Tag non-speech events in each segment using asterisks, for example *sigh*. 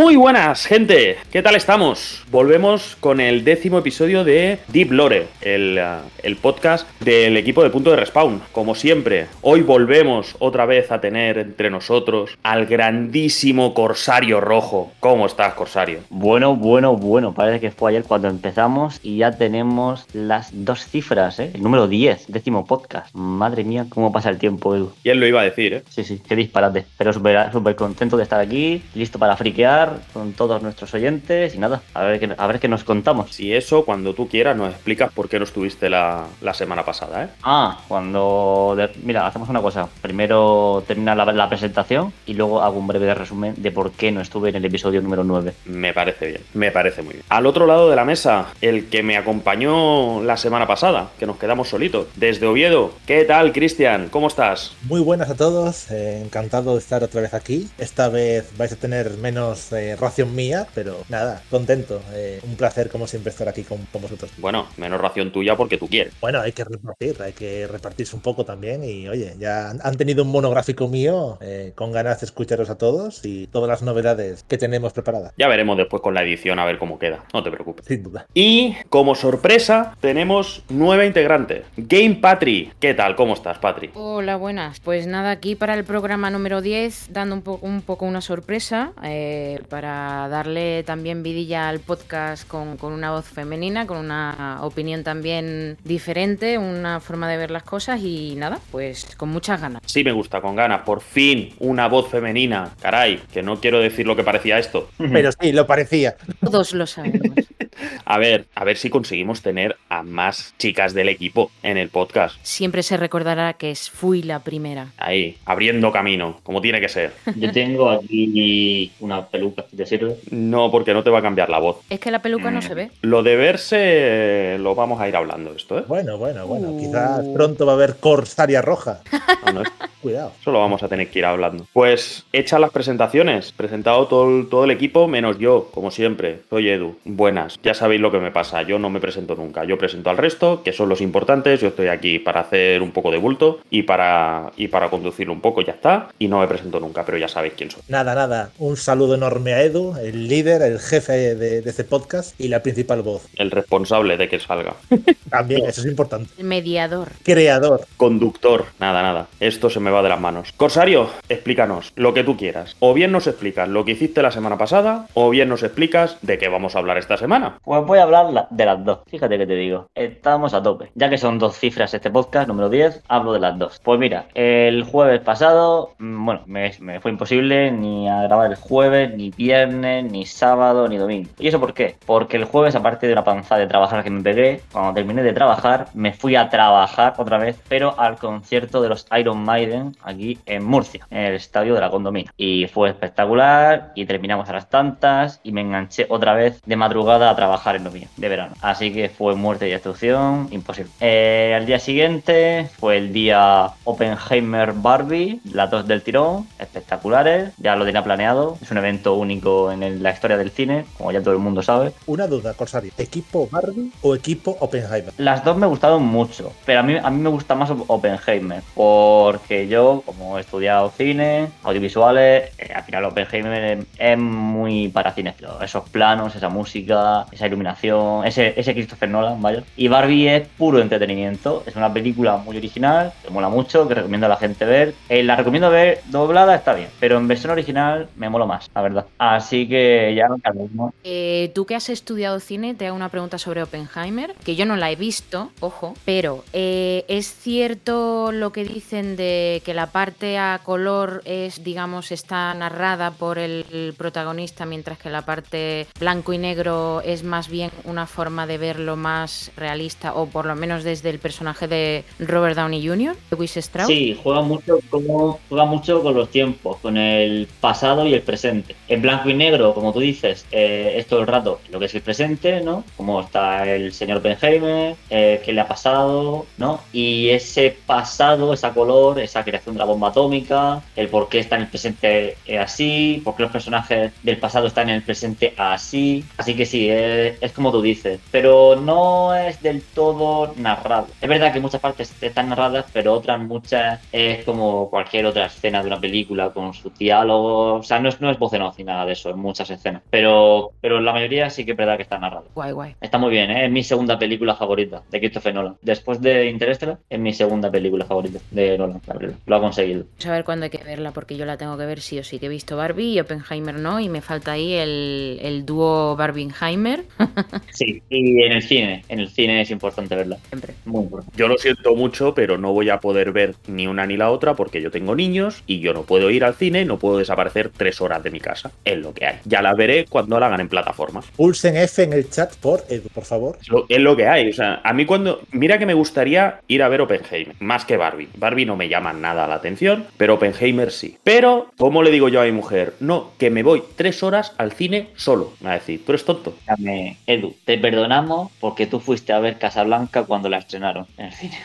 Muy buenas, gente. ¿Qué tal estamos? Volvemos con el décimo episodio de Deep Lore, el, uh, el, podcast del equipo de punto de respawn. Como siempre, hoy volvemos otra vez a tener entre nosotros al grandísimo Corsario Rojo. ¿Cómo estás, Corsario? Bueno, bueno, bueno. Parece que fue ayer cuando empezamos y ya tenemos las dos cifras, ¿eh? El número 10, décimo podcast. Madre mía, cómo pasa el tiempo, Edu. Y él lo iba a decir, ¿eh? Sí, sí, qué disparate. Pero súper super contento de estar aquí, listo para friquear con todos nuestros oyentes y nada, a ver, qué, a ver qué nos contamos. Si eso, cuando tú quieras, nos explicas por qué no estuviste la, la semana pasada, ¿eh? Ah, cuando... De, mira, hacemos una cosa. Primero termina la, la, presentación y luego hago un breve resumen de por qué no estuve en el episodio número 9. Me parece bien, me parece muy bien. Al otro lado de la mesa, el que me acompañó la semana pasada, que nos quedamos solitos, desde Oviedo. ¿Qué tal, Cristian? ¿Cómo estás? Muy buenas a todos, eh, encantado de estar otra vez aquí. Esta vez vais a tener menos eh, ración mía, pero nada, contento. Eh, un placer, como siempre, estar aquí con, con, vosotros. Bueno, menos ración tuya porque tú quieres. Bueno, hay que repartir, hay que repartirse un poco también. Y oye, ya han tenido un monográfico mío eh, con ganas de escucharos a todos y todas las novedades que tenemos preparadas. Ya veremos después con la edición a ver cómo queda, no te preocupes. Sin duda. Y como sorpresa, tenemos nueva integrante, Game Patri. ¿Qué tal? ¿Cómo estás, Patri? Hola, buenas. Pues nada, aquí para el programa número 10, dando un, po un poco una sorpresa. Eh, para darle también vidilla al podcast con, con, una voz femenina, con una opinión también diferente, una forma de ver las cosas y nada, pues con muchas ganas. Sí me gusta, con ganas. Por fin, una voz femenina. Caray, que no quiero decir lo que parecía esto. Pero sí, lo parecía. Todos lo sabemos. *laughs* A ver, a ver si conseguimos tener a más chicas del equipo en el podcast. Siempre se recordará que fui la primera. Ahí, abriendo camino, como tiene que ser. Yo tengo aquí una peluca, ¿te sirve? No, porque no te va a cambiar la voz. Es que la peluca mm. no se ve. Lo de verse lo vamos a ir hablando esto, ¿eh? Bueno, bueno, bueno. Uh. Quizás pronto va a haber Corsaria Roja. No, no, *laughs* Cuidado. Eso lo vamos a tener que ir hablando. Pues hechas las presentaciones. Presentado todo el, todo el equipo, menos yo, como siempre. Soy Edu. Buenas. Ya sabéis lo que me pasa. Yo no me presento nunca. Yo presento al resto, que son los importantes. Yo estoy aquí para hacer un poco de bulto y para, y para conducirlo un poco, ya está. Y no me presento nunca, pero ya sabéis quién soy. Nada, nada. Un saludo enorme a Edu, el líder, el jefe de, de este podcast y la principal voz. El responsable de que salga. *laughs* También, eso es importante. El mediador. Creador. Conductor. Nada, nada. Esto se me va de las manos. Corsario, explícanos lo que tú quieras. O bien nos explicas lo que hiciste la semana pasada, o bien nos explicas de qué vamos a hablar esta semana. Pues voy a hablar de las dos. Fíjate que te digo. Estamos a tope. Ya que son dos cifras este podcast, número 10, hablo de las dos. Pues mira, el jueves pasado, mm, bueno, me, me fue imposible ni a grabar el jueves, ni viernes, ni sábado, ni domingo. ¿Y eso por qué? Porque el jueves, aparte de una panzada de trabajar que me pegué, cuando terminé de trabajar, me fui a trabajar otra vez, pero al concierto de los Iron Maiden aquí en Murcia, en el estadio de la condomina. Y fue espectacular y terminamos a las tantas y me enganché otra vez de madrugada a trabajar en lo mío, de verano. Así que fue muerte y destrucción, imposible. Eh, al día siguiente fue el día Oppenheimer Barbie, las dos del tirón, espectaculares, ya lo tenía planeado, es un evento único en el, la historia del cine, como ya todo el mundo sabe. Una duda, Corsario, ¿equipo Barbie o equipo Oppenheimer? Las dos me gustaron mucho, pero a mí, a mí me gusta más Oppenheimer, porque yo, como he estudiado cine, audiovisuales, eh, al final Oppenheimer es muy para cine, esos planos, esa música, esa iluminación, ese, ese Christopher Nolan, vaya. Y Barbie es puro entretenimiento, es una película muy original, que mola mucho, que recomiendo a la gente ver. Eh, la recomiendo ver doblada, está bien, pero en versión original me mola más, la verdad. Así que ya mismo. Eh, Tú que has estudiado cine, te hago una pregunta sobre Oppenheimer, que yo no la he visto, ojo, pero eh, ¿es cierto lo que dicen de que la parte a color es, digamos, está narrada por el, el protagonista, mientras que la parte blanco y negro es más bien una forma de verlo más realista, o por lo menos desde el personaje de Robert Downey Jr., de Wiss Strauss? Sí, juega mucho, como, juega mucho con los tiempos, con el pasado y el presente. En blanco y negro, como tú dices, eh, es todo el rato lo que es el presente, ¿no? Como está el señor Oppenheimer, eh, qué le ha pasado, ¿no? Y ese pasado, esa color, esa creación de la bomba atómica, el por qué está en el presente así, por qué los personajes del pasado están en el presente así. Así que sí, es eh, es como tú dices, pero no es del todo narrado. Es verdad que muchas partes están narradas, pero otras muchas es como cualquier otra escena de una película con su diálogo. O sea, no es, no es voz en off nada de eso en muchas escenas. Pero, pero la mayoría sí que es verdad que está narrado. Guay, guay. Está muy bien, ¿eh? es mi segunda película favorita de Christopher Nolan. Después de Interstellar, es mi segunda película favorita de Nolan, la verdad. Lo ha conseguido. Vamos a ver cuándo hay que verla, porque yo la tengo que ver sí o sí. Que he visto Barbie y Oppenheimer no, y me falta ahí el, el dúo Barbieheimer. *laughs* sí, y en el cine. En el cine es importante verla. Siempre. Muy importante. Yo lo siento mucho, pero no voy a poder ver ni una ni la otra porque yo tengo niños y yo no puedo ir al cine, no puedo desaparecer tres horas de mi casa. Es lo que hay. Ya la veré cuando la hagan en plataforma. Pulsen F en el chat por Edu, por favor. Es lo, es lo que hay. O sea, a mí cuando. Mira que me gustaría ir a ver Oppenheimer, más que Barbie. Barbie no me llama nada la atención, pero Oppenheimer sí. Pero, ¿cómo le digo yo a mi mujer? No, que me voy tres horas al cine solo. Me va a decir, tú eres tonto. Dame, Edu, te perdonamos porque tú fuiste a ver Casablanca cuando la estrenaron en el cine.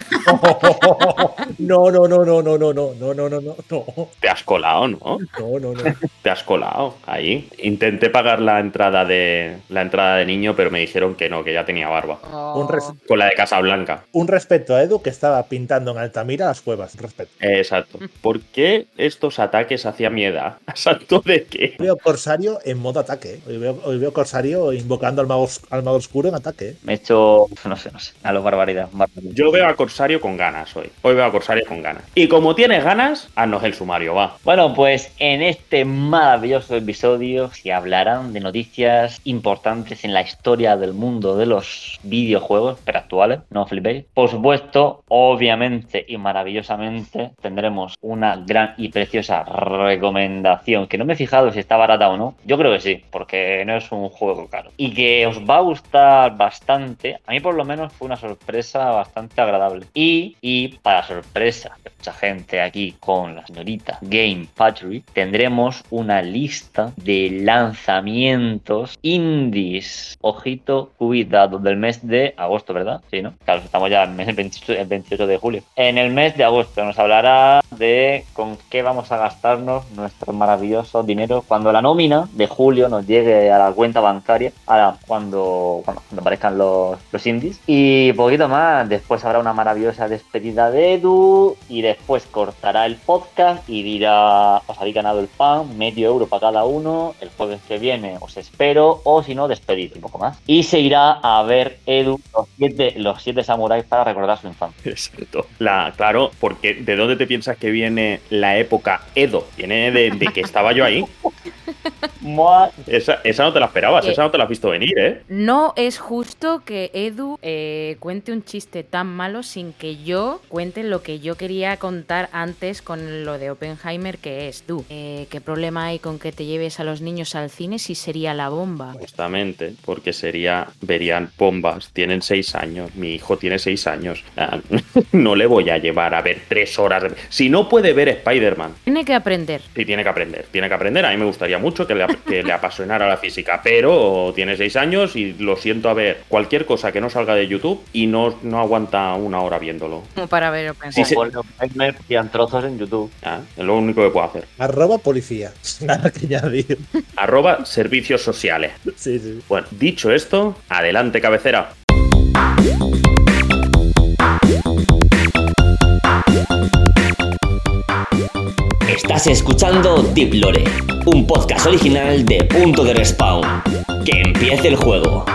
No, *laughs* no, no, no, no, no, no, no, no, no, no, no, Te has colado, ¿no? no, no, no. Te has colado ahí. Intenté pagar la entrada de la entrada de niño, pero me dijeron que no, que ya tenía barba. Un, res- Con la de Casablanca. un respeto a Edu que estaba pintando en Altamira las cuevas. Un respeto. Exacto. ¿Por qué estos ataques hacia mi edad? *laughs* ¿A santo de qué? Hoy veo Corsario en modo ataque. ¿eh? Hoy veo, hoy veo Corsario invocando al mago, al mago oscuro en ataque. ¿eh? Me he hecho, no sé, no sé, a lo barbaridad. barbaridad. Yo veo a Corsario con ganas hoy. Hoy veo a Corsario con ganas. Y como tienes ganas, haznos el sumario, va. Bueno, pues en este maravilloso episodio se hablarán de noticias importantes en la historia del mundo de los videojuegos, pero actuales, no flipéis. Por supuesto, obviamente y maravillosamente tendremos una gran y preciosa recomendación, que no me he fijado si está barata o no. Yo creo que sí, porque no es un juego caro. Y que os va a gustar bastante. A mí por lo menos fue una sorpresa bastante agradable. Y, y para sorpresa de mucha gente aquí con la señorita Game Factory, tendremos una lista de lanzamientos indies. Ojito, cuidado, del mes de agosto, ¿verdad? Sí, ¿no? Claro, estamos ya en el mes 28, el 28 de julio. En el mes de agosto nos hablará de con qué vamos a gastarnos nuestro maravilloso dinero cuando la nómina de julio nos llegue a la cuenta bancaria, ahora cuando, cuando, cuando aparezcan los, los indies. Y poquito más, después habrá una maravillosa despedida de Edu y después cortará el podcast y dirá, os habéis ganado el pan, medio euro para cada uno, el jueves que viene os espero o si no, despedido un poco más. Y se irá a ver Edu los siete, los siete samuráis para recordar su infancia. Exacto. La, claro, porque ¿de dónde te piensas que viene la época Edo? Viene de, de que estaba yo ahí. *laughs* Esa, esa no te la esperabas, esa no te la has visto venir, ¿eh? No es justo que Edu eh, cuente un chiste tan malo sin que yo cuente lo que yo quería contar antes con lo de Oppenheimer, que es tú. Eh, ¿Qué problema hay con que te lleves a los niños al cine si sería la bomba? Justamente, porque sería, verían bombas, tienen seis años, mi hijo tiene seis años. Ah, *laughs* No le voy a llevar a ver tres horas. de- Si no puede ver Spider-Man, Tiene que aprender. sí tiene que aprender, tiene que aprender. A mí me gustaría mucho que le, ap- que le apasionara la física, pero tiene seis años y lo siento a ver cualquier cosa que no salga de YouTube y no, no aguanta una hora viéndolo. Como para ver. Sí, sí. Ponle Oppenheimer y en trozos en YouTube. Ah, Es lo único que puedo hacer. Arroba policía. *laughs* Nada que añadir. *laughs* Arroba servicios sociales. Sí, sí. Bueno, dicho esto, adelante cabecera. Estás escuchando Deep Lore, un podcast original de Punto de Respawn. Que empiece el juego.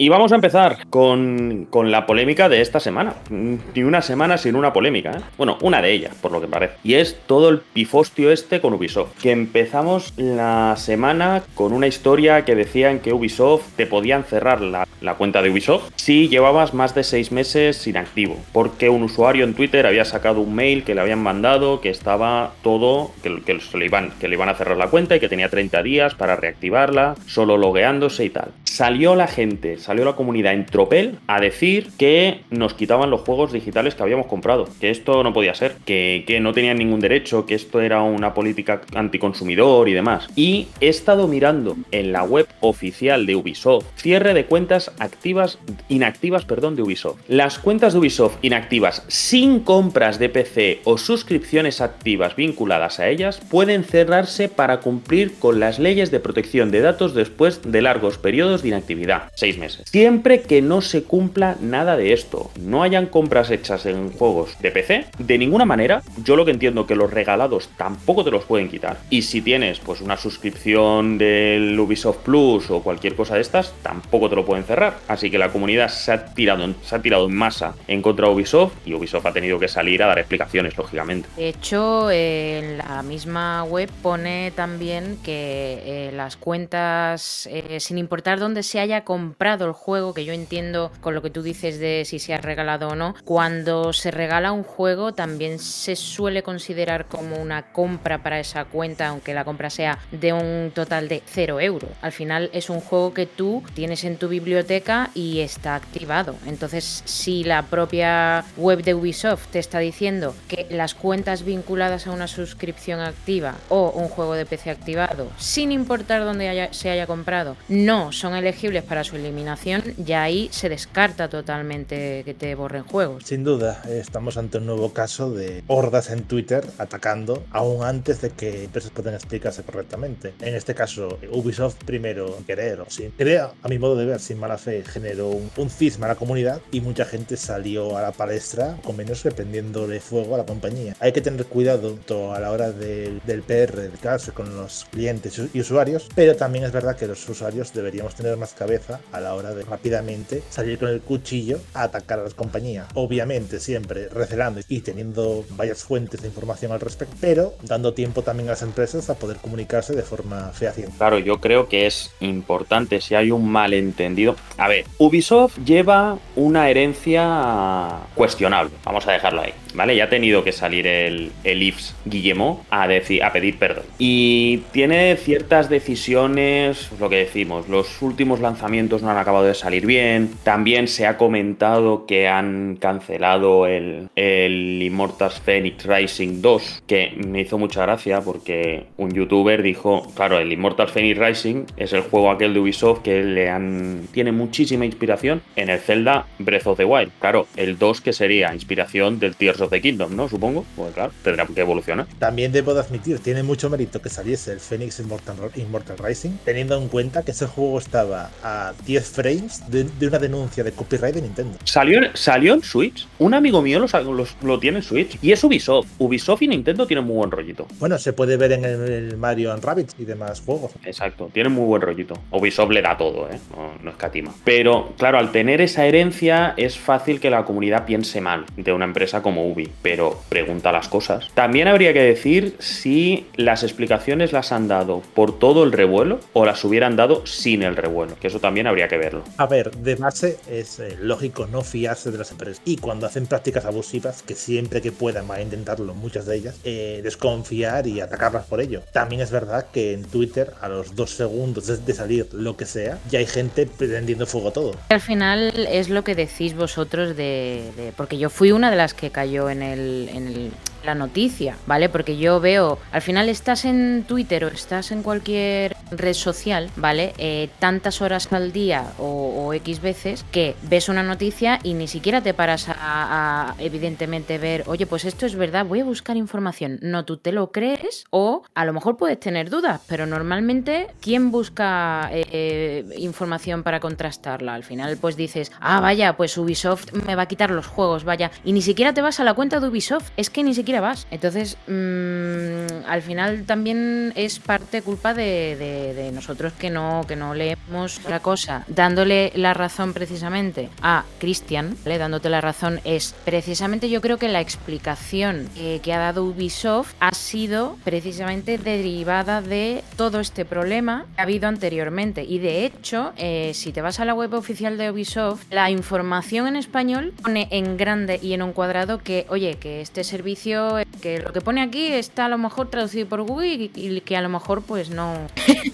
Y vamos a empezar con, con la polémica de esta semana. Mm, Ni una semana sin una polémica, ¿eh? Bueno, una de ellas, por lo que parece. Y es todo el pifostio este con Ubisoft. Que empezamos la semana con una historia que decían que Ubisoft te podían cerrar la, la cuenta de Ubisoft si llevabas más de seis meses inactivo. Porque un usuario en Twitter había sacado un mail que le habían mandado que estaba todo, que, que le iban, que le iban a cerrar la cuenta y que tenía 30 días para reactivarla, solo logueándose y tal. Salió la gente, salió la comunidad en tropel a decir que nos quitaban los juegos digitales que habíamos comprado, que esto no podía ser, que, que no tenían ningún derecho, que esto era una política anticonsumidor y demás. Y he estado mirando en la web oficial de Ubisoft cierre de cuentas activas, inactivas, perdón, de Ubisoft. Las cuentas de Ubisoft inactivas sin compras de PC o suscripciones activas vinculadas a ellas pueden cerrarse para cumplir con las leyes de protección de datos después de largos periodos de inactividad, seis meses. Siempre que no se cumpla nada de esto, no hayan compras hechas en juegos de PC, de ninguna manera, yo lo que entiendo que los regalados tampoco te los pueden quitar. Y si tienes pues una suscripción del Ubisoft Plus o cualquier cosa de estas, tampoco te lo pueden cerrar. Así que la comunidad se ha tirado, se ha tirado en masa en contra de Ubisoft y Ubisoft ha tenido que salir a dar explicaciones, lógicamente. De hecho, en la misma web pone también que eh, las cuentas, eh, sin importar dónde se haya comprado el juego, que yo entiendo con lo que tú dices de si se ha regalado o no, cuando se regala un juego también se suele considerar como una compra para esa cuenta, aunque la compra sea de un total de 0 euros. Al final es un juego que tú tienes en tu biblioteca y está activado. Entonces, si la propia web de Ubisoft te está diciendo que las cuentas vinculadas a una suscripción activa o un juego de PC activado, sin importar dónde se haya comprado, no son elegibles para su eliminación, ya ahí se descarta totalmente que te borren juegos. Sin duda, estamos ante un nuevo caso de hordas en Twitter atacando aún antes de que empresas puedan explicarse correctamente. En este caso, Ubisoft primero querer o sin querer, a mi modo de ver, sin mala fe, generó un, cisma a la comunidad y mucha gente salió a la palestra con menos que prendiéndole fuego a la compañía. Hay que tener cuidado a la hora del PR, de caso con los clientes y usuarios, pero también es verdad que los usuarios deberíamos tener más cabeza a la hora de rápidamente salir con el cuchillo a atacar a las compañías. Obviamente siempre recelando y teniendo varias fuentes de información al respecto, pero dando tiempo también a las empresas a poder comunicarse de forma fehaciente. Claro, yo creo que es importante si hay un malentendido. A ver, Ubisoft lleva una herencia cuestionable, vamos a dejarlo ahí. ¿vale? Ya ha tenido que salir el, el IFS Guillemot a, decir, a pedir perdón. Y tiene ciertas decisiones, lo que decimos, los últimos lanzamientos no han acabado de salir bien. También se ha comentado que han cancelado el, el Immortals Phoenix Rising 2, que me hizo mucha gracia porque un youtuber dijo, claro, el Immortals Phoenix Rising es el juego aquel de Ubisoft que le han tiene muchísima inspiración en el Zelda Breath of the Wild. Claro, el 2 que sería inspiración del Tears of the Kingdom, ¿no? Supongo. Pues claro, tendrá que evolucionar. También debo de admitir, tiene mucho mérito que saliese el Phoenix Immortal, Rising, teniendo en cuenta que ese juego estaba a 10 frames de, una denuncia de copyright de Nintendo. ¿Salió, salió en Switch? Un amigo mío lo, lo, tiene en Switch. Y es Ubisoft. Ubisoft y Nintendo tienen muy buen rollito. Bueno, se puede ver en el, Mario and Rabbit y demás juegos. Exacto, tiene muy buen rollito. Ubisoft le da todo, ¿eh? No, no escatima. Pero, claro, al tener esa herencia, es fácil que la comunidad piense mal de una empresa como Ubi pero pregunta las cosas. También habría que decir si las explicaciones las han dado por todo el revuelo o las hubieran dado sin el revuelo, que eso también habría que verlo. A ver, de base es eh, lógico no fiarse de las empresas y cuando hacen prácticas abusivas, que siempre que puedan van a intentarlo, muchas de ellas, eh, desconfiar y atacarlas por ello. También es verdad que en Twitter, a los dos segundos de salir lo que sea, ya hay gente prendiendo fuego todo. Al final es lo que decís vosotros de, de porque yo fui una de las que cayó en en el, en el la noticia, ¿vale? Porque yo veo, al final estás en Twitter o estás en cualquier red social, ¿vale? Eh, tantas horas al día o, X veces que ves una noticia y ni siquiera te paras a, evidentemente ver, oye, pues esto es verdad, voy a buscar información. No, tú te lo crees o a lo mejor puedes tener dudas, pero normalmente, ¿quién busca eh, información para contrastarla? Al final, pues dices, ah, vaya, pues Ubisoft me va a quitar los juegos, vaya, y ni siquiera te vas a la cuenta de Ubisoft, es que ni siquiera Entonces, mm, al final también es parte culpa de, nosotros que no, que no leemos la cosa. Dándole la razón precisamente a Christian, dándote la razón, es precisamente yo creo que la explicación que ha dado Ubisoft ha sido precisamente derivada de todo este problema que ha habido anteriormente. Y de hecho, eh, si te vas a la web oficial de Ubisoft, la información en español pone en grande y en un cuadrado que, oye, que este servicio que lo que pone aquí está a lo mejor traducido por Google y, que a lo mejor pues no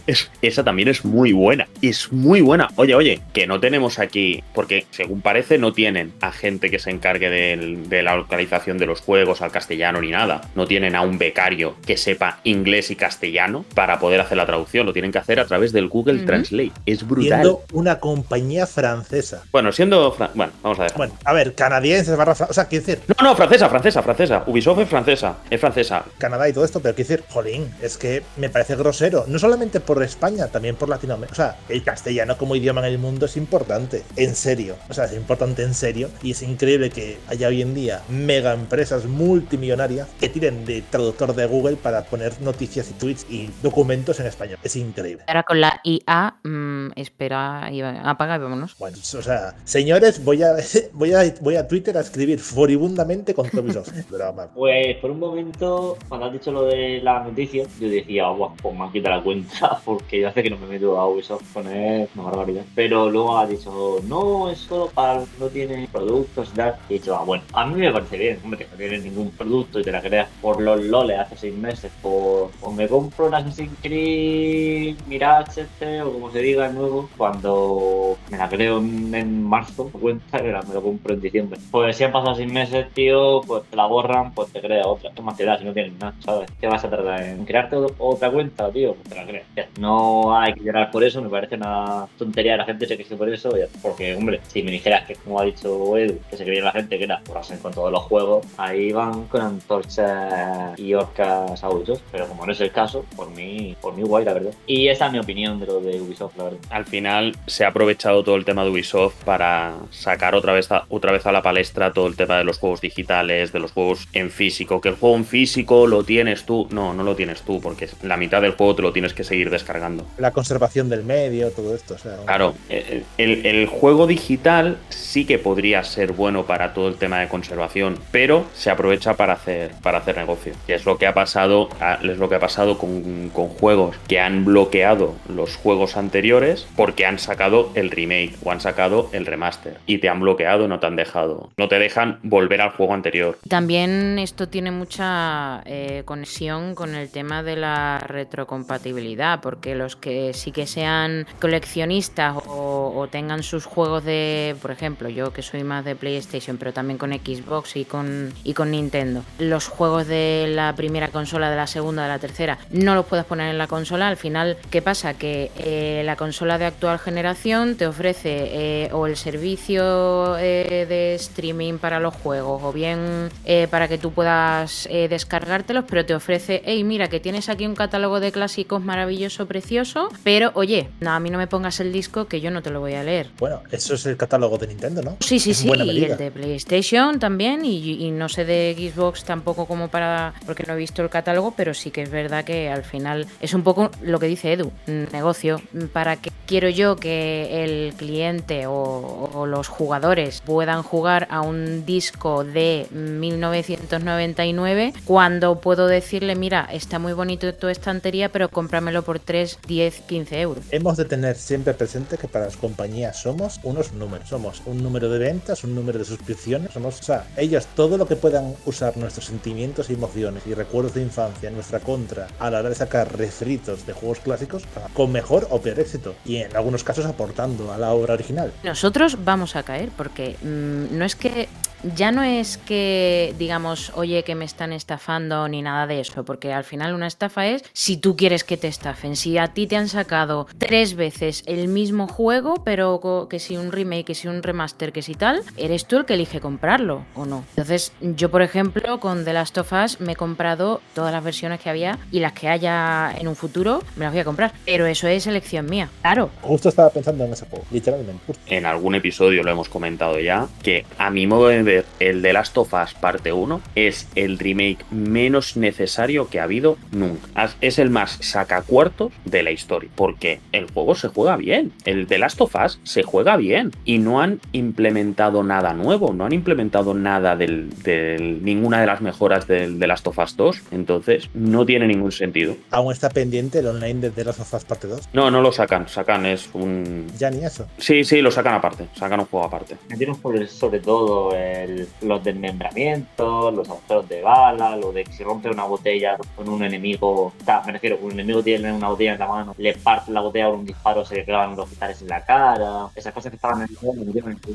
*laughs* esa también es muy buena. Es muy buena. Oye, oye, que no tenemos aquí, porque según parece no tienen a gente que se encargue de la localización de los juegos al castellano ni nada. No tienen a un becario que sepa inglés y castellano para poder hacer la traducción. Lo tienen que hacer a través del Google Translate. Es brutal. Siendo una compañía francesa. Bueno, siendo... bueno, vamos a ver. Bueno, a ver, canadienses barra... O sea, quiero decir... No, no, francesa, francesa, francesa. Ubisoft es francesa. Es francesa. Canadá y todo esto, pero quiero decir, jolín, es que me parece grosero. No solamente por España, también por Latinoamérica. O sea, el castellano como idioma en el mundo es importante. En serio. O sea, es importante en serio. Y es increíble que haya hoy en día mega empresas multimillonarias que tiren de traductor de Google para poner noticias y tweets y documentos en español. Es increíble. Ahora con la IA, mmm, espera, apaga y vámonos. Bueno, o sea, señores, voy a, *laughs* voy a, voy a Twitter a escribir furibundamente con Ubisoft. *laughs* pues por un momento, cuando has dicho lo de la noticia, yo decía, guau, pues me han quitado la cuenta *laughs* porque yo hace que no me meto a Ubisoft con una barbaridad. Pero luego ha dicho, no, es solo para, no tiene productos y tal. Y he dicho, ah, bueno, a mí me parece bien, hombre, que no tienes ningún producto y te la creas por los loles hace seis meses, por, o me compro la Assassin's Creed Mirage este, o como se diga nuevo, cuando me la creo en, marzo, me cuenta, me lo compro en diciembre. Pues si han pasado seis meses, tío, pues te la borran, pues te crea otra. ¿Qué más te da si no tienes nada, sabes? ¿Qué vas a tardar en crearte otra cuenta, tío? Pues. No hay que llorar por eso, me parece una tontería de la gente se queje por eso, porque, hombre, si me dijeras que, como ha dicho Edu, que se creía la gente que era por hacer con todos los juegos, ahí van con antorchas y orcas a Ubisoft, pero como no es el caso, por mí, por mí guay, la verdad. Y esa es mi opinión de lo de Ubisoft, la verdad. Al final se ha aprovechado todo el tema de Ubisoft para sacar otra vez a, otra vez a la palestra todo el tema de los juegos digitales, de los juegos en físico, que el juego en físico lo tienes tú, no, no lo tienes tú, porque la mitad del juego te lo tienes que seguir descargando. La conservación del medio, todo esto. O sea, claro, el, el juego digital sí que podría ser bueno para todo el tema de conservación, pero se aprovecha para hacer, para hacer negocio. Y es lo que ha pasado, es lo que ha pasado con, con juegos que han bloqueado los juegos anteriores porque han sacado el remake o han sacado el remaster y te han bloqueado, no te han dejado, no te dejan volver al juego anterior. También esto tiene mucha eh, conexión con el tema de la retrocompatibilidad, porque los que sí que sean coleccionistas o, tengan sus juegos de, por ejemplo, yo que soy más de PlayStation, pero también con Xbox y con, y con Nintendo. Los juegos de la primera consola, de la segunda, de la tercera, no los puedes poner en la consola. Al final, ¿qué pasa? Que eh, la consola de actual generación te ofrece eh, o el servicio de streaming para los juegos, o bien para que tú puedas descargártelos, pero te ofrece, hey, mira, que tienes aquí un catálogo de clásicos maravilloso, precioso, pero oye, no, a mí no me pongas el disco que yo no te lo voy a leer. Bueno, eso es el catálogo de Nintendo, ¿no? Sí, sí, sí, y el de PlayStation también, y, no sé de Xbox tampoco como para, porque no he visto el catálogo, pero sí que es verdad que al final es un poco lo que dice Edu, negocio. ¿Para qué quiero yo que el cliente o, los jugadores puedan jugar a un disco de 1999 cuando puedo decirle, mira, está muy bonito tu estantería, pero cómpramelo por 3, 10, 15 euros? Hemos de tener siempre presente que para las compañías somos unos números, somos un número de ventas, un número de suscripciones, somos, o sea, ellas todo lo que puedan usar nuestros sentimientos y emociones y recuerdos de infancia en nuestra contra a la hora de sacar refritos de juegos clásicos con mejor o peor éxito y en algunos casos aportando a la obra original. Nosotros vamos a caer porque mm, no es que ya no es que digamos, oye, que me están estafando ni nada de eso, porque al final una estafa es si tú quieres que te estafen. Si a ti te han sacado tres veces el mismo juego, pero que si un remake, que si un remaster, que si tal, eres tú el que elige comprarlo o no. Entonces, yo, por ejemplo, con The Last of Us me he comprado todas las versiones que había y las que haya en un futuro me las voy a comprar. Pero eso es elección mía, claro. Justo estaba pensando en ese juego, literalmente. En algún episodio lo hemos comentado ya, que a mi modo de ver, el The Last of Us parte 1 es el remake menos necesario que ha habido nunca. Es el más sacacuartos de la historia, porque el juego se juega bien. El The Last of Us se juega bien y no han implementado nada nuevo, no han implementado nada del, ninguna de las mejoras del The Last of Us 2, entonces no tiene ningún sentido. ¿Aún está pendiente el online de The Last of Us parte 2? No, no lo sacan, sacan es un... Ya ni eso. Sí, sí, lo sacan aparte, sacan un juego aparte. Me sobre todo... Eh los desmembramientos, los agujeros de bala, lo de que si rompe una botella con un enemigo, me refiero, un enemigo tiene una botella en la mano, le parte la botella con un disparo, se le clavan los cristales en la cara, esas cosas que estaban en el juego.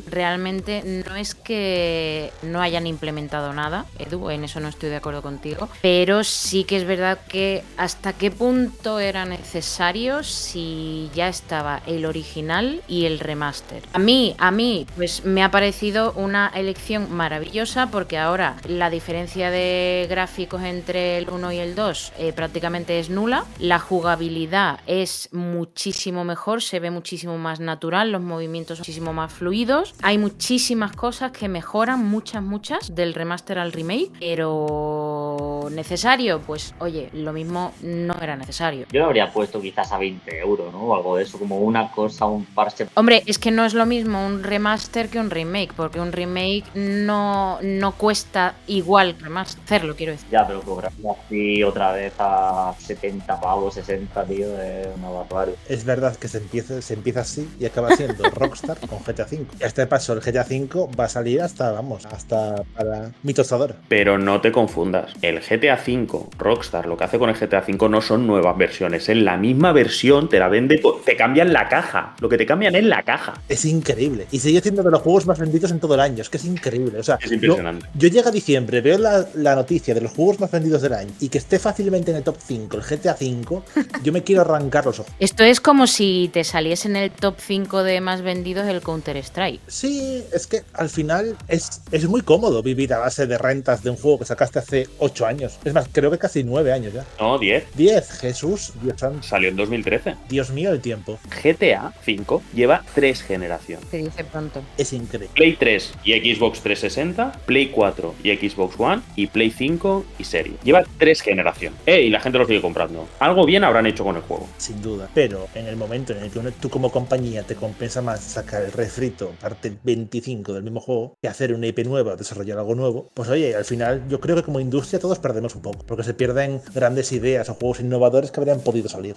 Realmente no es que no hayan implementado nada, Edu, en eso no estoy de acuerdo contigo, pero sí que es verdad que hasta qué punto era necesario si ya estaba el original y el remaster. A mí, a mí, pues me ha parecido una elección maravillosa porque ahora la diferencia de gráficos entre el 1 y el 2 eh, prácticamente es nula, la jugabilidad es muchísimo mejor, se ve muchísimo más natural, los movimientos son muchísimo más fluidos, hay muchísimas cosas que mejoran, muchas, muchas, del remaster al remake, pero necesario, pues oye, lo mismo no era necesario. Yo lo habría puesto quizás a 20 euros, ¿no? O algo de eso, como una cosa, un parche. Hombre, es que no es lo mismo un remaster que un remake, porque un remake no, no cuesta igual remasterlo, quiero decir. Ya, pero cobrar así otra vez a 70 pavos, 60, tío, es una barbaridad. Es verdad que se empieza, se empieza así y acaba siendo *laughs* Rockstar con GTA V. Este paso, el GTA V va a salir hasta, vamos, hasta para mi tostadora. Pero no te confundas, el GTA V, Rockstar, lo que hace con el GTA V no son nuevas versiones, en la misma versión te la vende, te cambian la caja, lo que te cambian es la caja. Es increíble. Y sigue siendo de los juegos más vendidos en todo el año, es que es increíble. O sea, es impresionante. Yo, yo llego a diciembre, veo la, la, noticia de los juegos más vendidos del año y que esté fácilmente en el top 5 el GTA V, *laughs* yo me quiero arrancar los ojos. Esto es como si te saliese en el top 5 de más vendidos el Counter-Strike. Sí, es que al final es, es muy cómodo vivir a base de rentas de un juego que sacaste hace 8 años. Es más, creo que casi 9 años ya. No, 10. 10, Jesús, Dios santo. Salió en 2013. Dios mío, el tiempo. GTA 5 lleva 3 generaciones. Se dice pronto. Es increíble. Play 3 y Xbox 360, Play 4 y Xbox One y Play 5 y Serie. Lleva 3 generaciones. Eh, y la gente lo sigue comprando. Algo bien habrán hecho con el juego. Sin duda. Pero en el momento en el que tú como compañía te compensa más sacar el refrito parte 25 del mismo juego que hacer una IP nueva, desarrollar algo nuevo, pues oye, al final yo creo que como industria todos perdemos un poco, porque se pierden grandes ideas o juegos innovadores que habrían podido salir.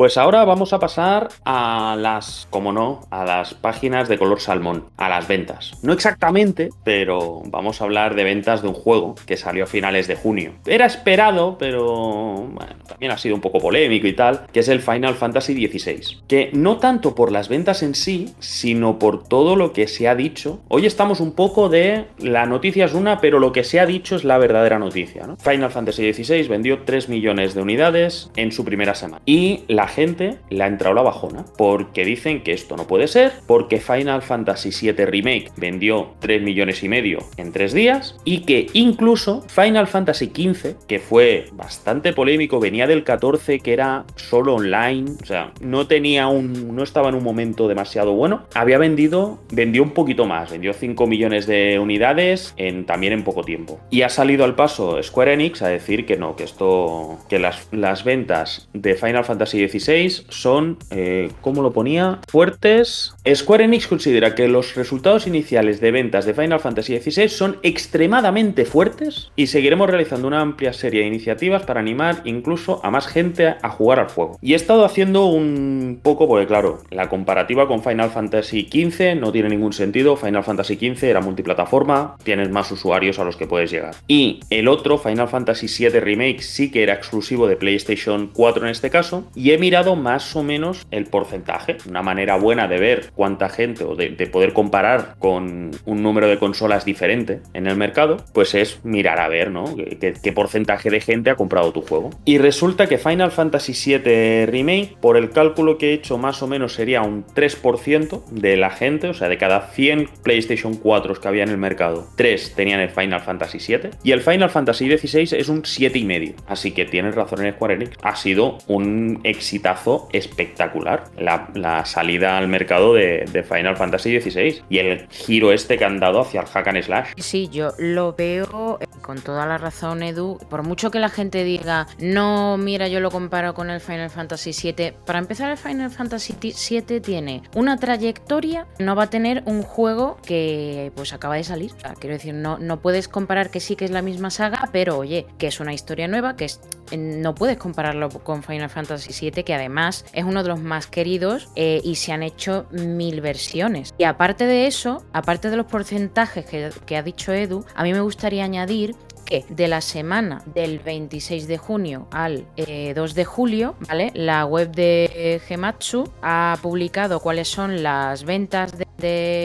Pues ahora vamos a pasar a las, como no, a las páginas de color salmón, a las ventas. No exactamente, pero vamos a hablar de ventas de un juego que salió a finales de junio. Era esperado, pero bueno, también ha sido un poco polémico y tal, que es el Final Fantasy XVI. Que no tanto por las ventas en sí, sino por todo lo que se ha dicho. Hoy estamos un poco de la noticia es una, pero lo que se ha dicho es la verdadera noticia. ¿no? Final Fantasy XVI vendió 3 millones de unidades en su primera semana. Y la gente le ha entrado la bajona porque dicen que esto no puede ser, porque Final Fantasy VII Remake vendió 3 millones y medio en 3 días y que incluso Final Fantasy XV, que fue bastante polémico, venía del 14 que era solo online, o sea, no tenía un no estaba en un momento demasiado bueno, había vendido vendió un poquito más, vendió 5 millones de unidades en también en poco tiempo. Y ha salido al paso Square Enix a decir que no, que esto que las, las ventas de Final Fantasy XVI son, eh, ¿cómo lo ponía? Fuertes. Square Enix considera que los resultados iniciales de ventas de Final Fantasy XVI son extremadamente fuertes y seguiremos realizando una amplia serie de iniciativas para animar incluso a más gente a jugar al juego. Y he estado haciendo un poco, porque claro, la comparativa con Final Fantasy XV no tiene ningún sentido. Final Fantasy XV era multiplataforma, tienes más usuarios a los que puedes llegar. Y el otro, Final Fantasy VII Remake, sí que era exclusivo de PlayStation 4 en este caso, y he mirado más o menos el porcentaje. Una manera buena de ver cuánta gente o de, poder comparar con un número de consolas diferente en el mercado, pues es mirar a ver, ¿no? ¿Qué, porcentaje de gente ha comprado tu juego? Y resulta que Final Fantasy VII Remake, por el cálculo que he hecho, más o menos sería un 3% de la gente, o sea, de cada 100 PlayStation 4 que había en el mercado, 3 tenían el Final Fantasy VII y el Final Fantasy XVI es un 7,5. Así que tienes razón en Square Enix. Ha sido un exitazo espectacular la, salida al mercado de, Final Fantasy XVI y el giro este que han dado hacia el hack and slash. Sí, yo lo veo eh, con toda la razón, Edu. Por mucho que la gente diga, no, mira, yo lo comparo con el Final Fantasy VII. Para empezar, el Final Fantasy VII tiene una trayectoria, no va a tener un juego que pues acaba de salir. quiero decir, no, no puedes comparar que sí que es la misma saga, pero oye, que es una historia nueva, que es, no puedes compararlo con Final Fantasy VII que además es uno de los más queridos eh, y se han hecho mil versiones. Y aparte de eso, aparte de los porcentajes que, que ha dicho Edu, a mí me gustaría añadir que de la semana del 26 de junio al 2 eh, de julio, ¿vale? La web de Gematsu ha publicado cuáles son las ventas de,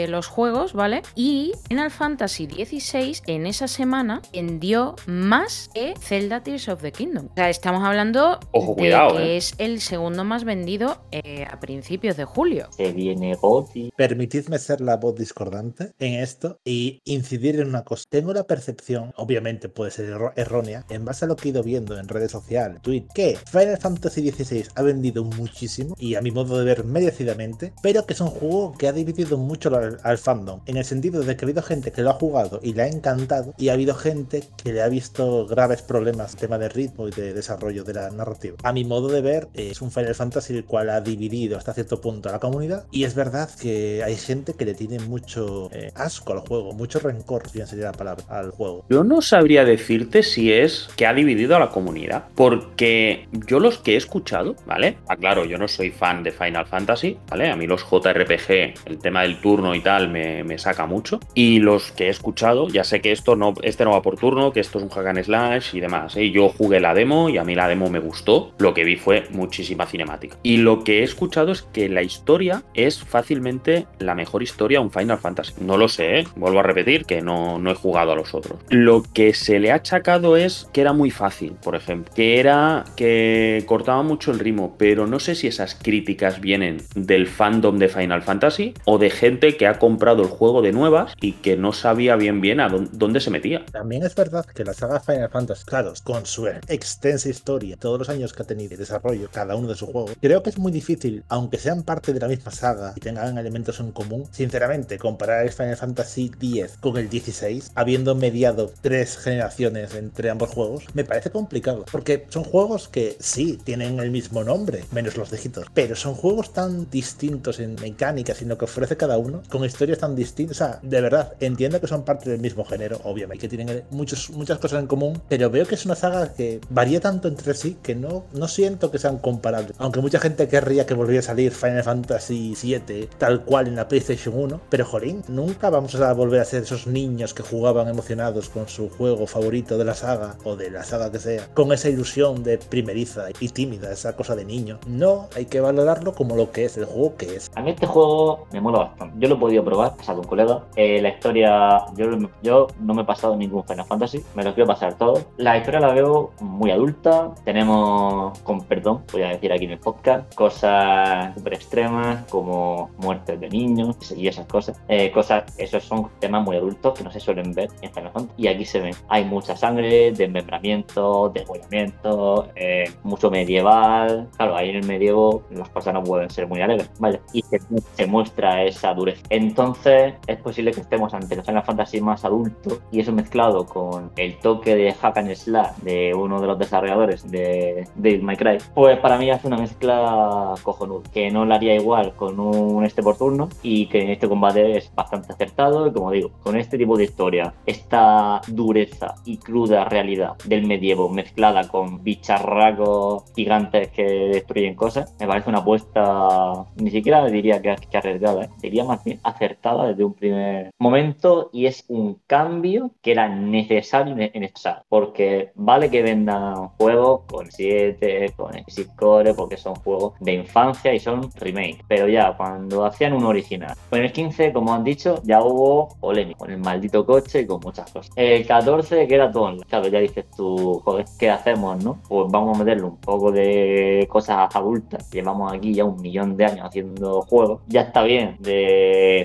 los juegos, ¿vale? Y Final Fantasy XVI en esa semana vendió más que Zelda Tears of the Kingdom. O sea, estamos hablando de que eh. es el segundo más vendido eh, a principios de julio. Se viene Goti. Permitidme ser la voz discordante en esto y incidir en una cosa. Tengo la percepción, obviamente puede ser errónea, en base a lo que he ido viendo en redes sociales, tweet, que Final Fantasy XVI ha vendido muchísimo y a mi modo de ver merecidamente, pero que es un juego que ha dividido mucho al, fandom, en el sentido de que ha habido gente que lo ha jugado y le ha encantado y ha habido gente que le ha visto graves problemas, tema de ritmo y de desarrollo de la narrativa. A mi modo de ver, es un Final Fantasy el cual ha dividido hasta cierto punto a la comunidad y es verdad que hay gente que le tiene mucho eh, asco al juego, mucho rencor, si bien sería la palabra, al juego. Yo no sabría decirte si es que ha dividido a la comunidad. Porque yo los que he escuchado, ¿vale? Aclaro, yo no soy fan de Final Fantasy, ¿vale? A mí los JRPG, el tema del turno y tal, me, saca mucho. Y los que he escuchado, ya sé que esto no, este no va por turno, que esto es un hack and slash y demás. ¿eh? Yo jugué la demo y a mí la demo me gustó. Lo que vi fue muchísima cinemática. Y lo que he escuchado es que la historia es fácilmente la mejor historia un Final Fantasy. No lo sé, ¿eh? vuelvo a repetir que no, no he jugado a los otros. Lo que se le ha achacado es que era muy fácil, por ejemplo, que era que cortaba mucho el ritmo, pero no sé si esas críticas vienen del fandom de Final Fantasy o de gente que ha comprado el juego de nuevas y que no sabía bien bien a dónde se metía. También es verdad que la saga Final Fantasy, claro, con su extensa historia, todos los años que ha tenido de desarrollo cada uno de sus juegos, creo que es muy difícil, aunque sean parte de la misma saga y tengan elementos en común, sinceramente, comparar el Final Fantasy X con el 16, habiendo mediado tres generaciones entre ambos juegos, me parece complicado. Porque son juegos que sí tienen el mismo nombre, menos los dígitos, pero son juegos tan distintos en mecánicas y que ofrece cada uno, con historias tan distintas. O sea, de verdad, entiendo que son parte del mismo género, obviamente, que tienen muchos, muchas cosas en común, pero veo que es una saga que varía tanto entre sí que no, no siento que sean comparables. Aunque mucha gente querría que volviera a salir Final Fantasy VII tal cual en la PlayStation 1, pero jolín, nunca vamos a volver a ser esos niños que jugaban emocionados con su juego favorito de la saga o de la saga que sea, con esa ilusión de primeriza y tímida, esa cosa de niño. No, hay que valorarlo como lo que es, el juego que es. A mí este juego me mola bastante. Yo lo he podido probar, pasado un colega. Eh, la historia, yo, yo no me he pasado ningún Final Fantasy, me lo quiero pasar todo. La historia la veo muy adulta. Tenemos, con perdón, voy a decir aquí en el podcast, cosas súper extremas como muertes de niños y esas cosas. Eh, cosas, esos son temas muy adultos que no se suelen ver en Final Fantasy. Y aquí se ven. Hay mucha sangre, desmembramiento, degollamiento, eh, mucho medieval. Claro, ahí en el medievo las cosas no pueden ser muy alegres, ¿vale? Y se, muestra esa dureza. Entonces, es posible que estemos ante los Final Fantasy más adultos y eso mezclado con el toque de hack and slash de uno de los desarrolladores de Devil May Cry, pues para mí hace una mezcla cojonuda, que no la haría igual con un este por turno y que en este combate es bastante acertado y como digo, con este tipo de historia, esta dureza y cruda realidad del medievo mezclada con bicharracos gigantes que destruyen cosas, me parece una apuesta, ni siquiera diría que arriesgada, ¿eh? Diría más bien acertada desde un primer momento y es un cambio que era necesario en esta porque vale que vendan juegos con 7, con X Core, porque son juegos de infancia y son remake, pero ya cuando hacían un original, con el 15, como han dicho, ya hubo polémica con el maldito coche y con muchas cosas. El 14, que era Claro, ya dices tú, joder, ¿qué hacemos, no? Pues vamos a meterle un poco de cosas adultas. Llevamos aquí ya un millón de años haciendo juegos. Ya está bien de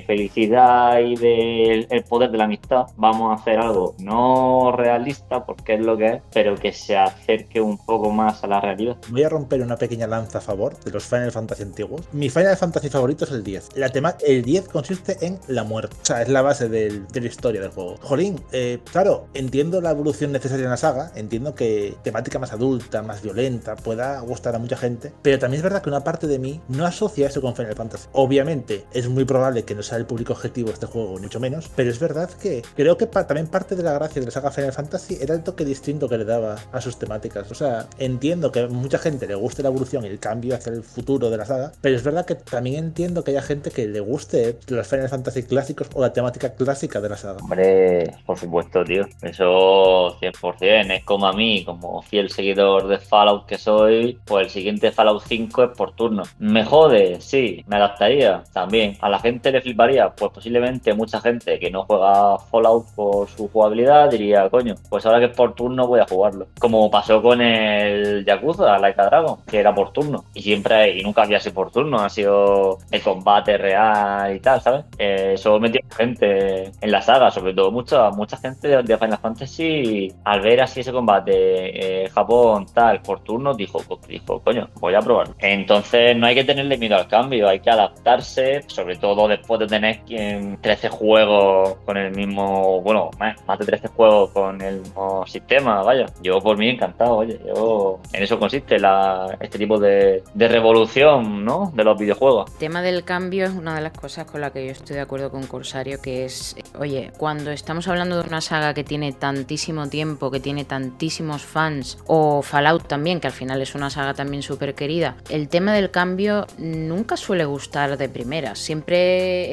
felicidad y del poder de la amistad. Vamos a hacer algo no realista, porque es lo que es, pero que se acerque un poco más a la realidad. Voy a romper una pequeña lanza a favor de los Final Fantasy antiguos. Mi Final Fantasy favorito es el 10. La tema, el 10 consiste en la muerte. O sea, es la base de la historia del juego. Jolín, eh, claro, entiendo la evolución necesaria en la saga, entiendo que temática más adulta, más violenta, pueda gustar a mucha gente, pero también es verdad que una parte de mí no asocia eso con Final Fantasy. Obviamente es muy probable que no sea el público objetivo de este juego, mucho menos, pero es verdad que creo que también parte de la gracia de la saga Final Fantasy era el toque distinto que le daba a sus temáticas. O sea, entiendo que a mucha gente le guste la evolución y el cambio hacia el futuro de la saga, pero es verdad que también entiendo que haya gente que le guste los Final Fantasy clásicos o la temática clásica de la saga. Hombre, por supuesto, tío. Eso 100%. Es como a mí, como fiel seguidor de Fallout que soy, pues el siguiente Fallout 5 es por turno. ¿Me jode? Sí. ¿Me adaptaría? También. ¿A la gente le fliparía? Pues posiblemente mucha gente que no juega Fallout por su jugabilidad diría, coño, pues ahora que es por turno voy a jugarlo. Como pasó con el Yakuza, Laika Dragon, que era por turno. Y siempre, y nunca había sido por turno, ha sido el combate real y tal, ¿sabes? Eh, eso metió gente en la saga, sobre todo mucha, mucha gente de, Final Fantasy, al ver así ese combate, eh, Japón, tal, por turno, dijo, dijo, coño, voy a probarlo. Entonces no hay que tenerle miedo al cambio, hay que adaptarse, sobre todo después de tener 13 juegos con el mismo, bueno, más de 13 juegos con el mismo sistema, vaya. Yo por mí encantado, oye, yo en eso consiste este tipo de, de revolución, ¿no? De los videojuegos. El tema del cambio es una de las cosas con la que yo estoy de acuerdo con Corsario, que es, oye, cuando estamos hablando de una saga que tiene tantísimo tiempo, que tiene tantísimos fans, o Fallout también, que al final es una saga también súper querida, el tema del cambio nunca suele gustar de primera. Siempre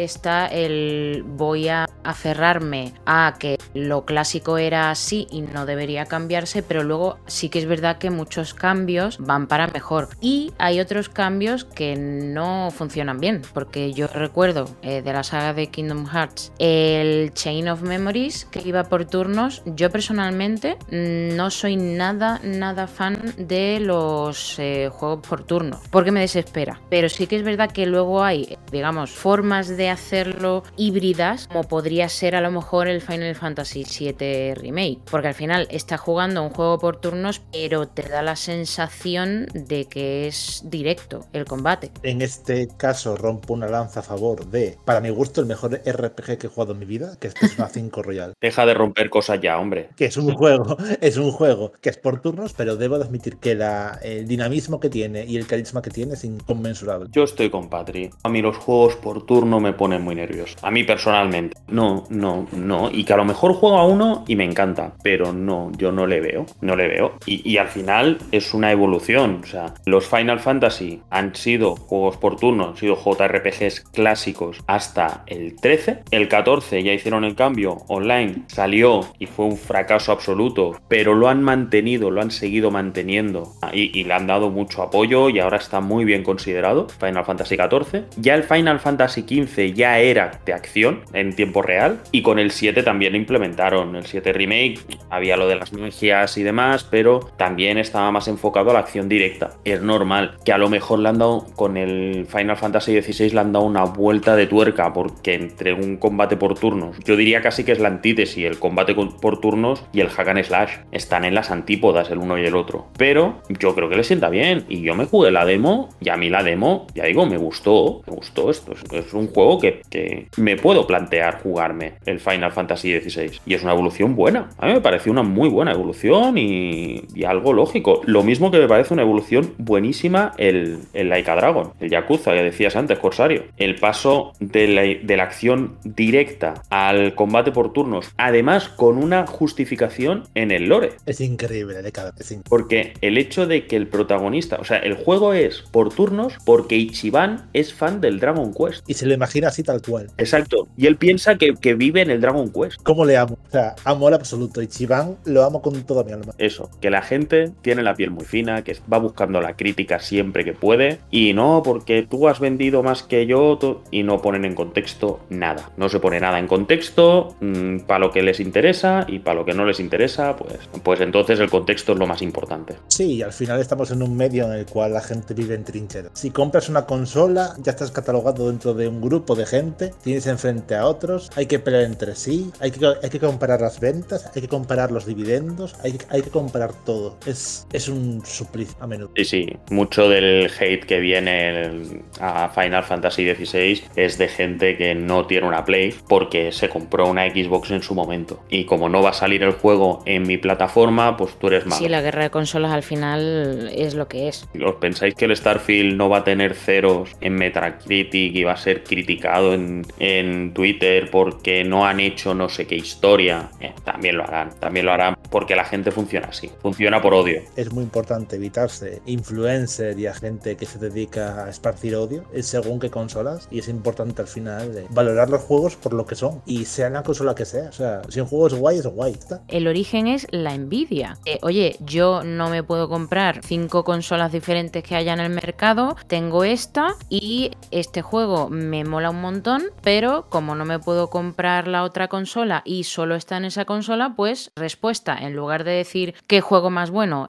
está el voy a aferrarme a que lo clásico era así y no debería cambiarse, pero luego sí que es verdad que muchos cambios van para mejor. Y hay otros cambios que no funcionan bien, porque yo recuerdo eh, de la saga de Kingdom Hearts el Chain of Memories que iba por turnos. Yo personalmente no soy nada, nada fan de los eh, juegos por turno, porque me desespera. Pero sí que es verdad que luego hay, digamos, formas de hacerlo híbridas, como podría ser a lo mejor el Final Fantasy VII Remake, porque al final está jugando un juego por turnos, pero te da la sensación de que es directo el combate. En este caso rompo una lanza a favor de, para mi gusto, el mejor RPG que he jugado en mi vida, que es Persona *laughs* 5 Royal. Deja de romper cosas ya, hombre. Que es un juego, es un juego que es por turnos, pero debo admitir que la, el dinamismo que tiene y el carisma que tiene es inconmensurable. Yo estoy con Patri. A mí los juegos por turno me ponen muy nervioso. A mí personalmente. No, no, no. Y que a lo mejor juego a uno y me encanta, pero no, yo no le veo. No le veo. Y, al final es una evolución. O sea, los Final Fantasy han sido juegos por turno, han sido JRPGs clásicos hasta el 13. El 14 ya hicieron el cambio online, salió y fue un fracaso absoluto, pero lo han mantenido, lo han seguido manteniendo y, y le han dado mucho apoyo y ahora está muy bien considerado Final Fantasy 14. Ya el Final Fantasy 15 ya era de acción en tiempo real y con el 7 también lo implementaron. El 7 Remake había lo de las magias y demás, pero también estaba más enfocado a la acción directa. Es normal que a lo mejor le han dado con el Final Fantasy XVI le han dado una vuelta de tuerca porque entre un combate por turnos, yo diría casi que es la antítesis, el combate por turnos y el hack and slash están en las antípodas el uno y el otro. Pero yo creo que le sienta bien y yo me jugué la demo y a mí la demo, ya digo, me gustó, me gustó esto. Es, un juego que, que me puedo plantear jugarme el Final Fantasy XVI y es una evolución buena. A mí me pareció una muy buena evolución y, y algo lógico. Lo mismo que me parece una evolución buenísima el, el Laika Dragon, el Yakuza que decías antes, Corsario. El paso de la, de la acción directa al combate por turnos, además con una justificación en el lore. Es increíble, de cada Porque el hecho de que el protagonista, o sea, el juego es por turnos porque Ichiban es fan del Dragon Quest. Y se lo imagina así tal cual. Exacto. Y él piensa que, que vive en el Dragon Quest. ¿Cómo le amo? O sea, amo al absoluto. Ichiban lo amo con toda mi alma. Eso, que la gente tiene la piel muy fina, que va buscando la crítica siempre que puede. Y no, porque tú has vendido más que yo y no ponen en contexto nada. No se pone nada en contexto mmm, para lo que les interesa y para lo que no les interesa, pues, pues entonces el contexto es lo más importante. Sí, al final estamos en un medio en el cual la gente vive en trincheras. Si compras una consola, ya estás catalogado dentro de un grupo de gente, tienes enfrente a otros, hay que pelear entre sí, hay que, hay que comparar las ventas, hay que comparar los dividendos, hay, hay que comparar todo. Es, es un suplicio a menudo. Sí, sí, mucho del hate que viene a Final Fantasy XVI es de gente que no tiene una Play porque se compró una Xbox en su momento. Y como no va a salir el juego en mi plataforma, pues tú eres malo. Sí, la guerra de consolas al final es lo que es. ¿Os pensáis que el Starfield no va a tener ceros en Metacritic y va a ser ser criticado en, en Twitter porque no han hecho no sé qué historia, eh, también lo harán, también lo harán porque la gente funciona así, funciona por odio. Es muy importante evitarse influencer y a gente que se dedica a esparcir odio según qué consolas y es importante al final eh, valorar los juegos por lo que son y sea la consola que sea. O sea, si un juego es guay, es guay. El origen es la envidia. Eh, oye, yo no me puedo comprar cinco consolas diferentes que haya en el mercado, tengo esta y este juego me mola un montón, pero como no me puedo comprar la otra consola y solo está en esa consola, pues respuesta, en lugar de decir qué juego más bueno,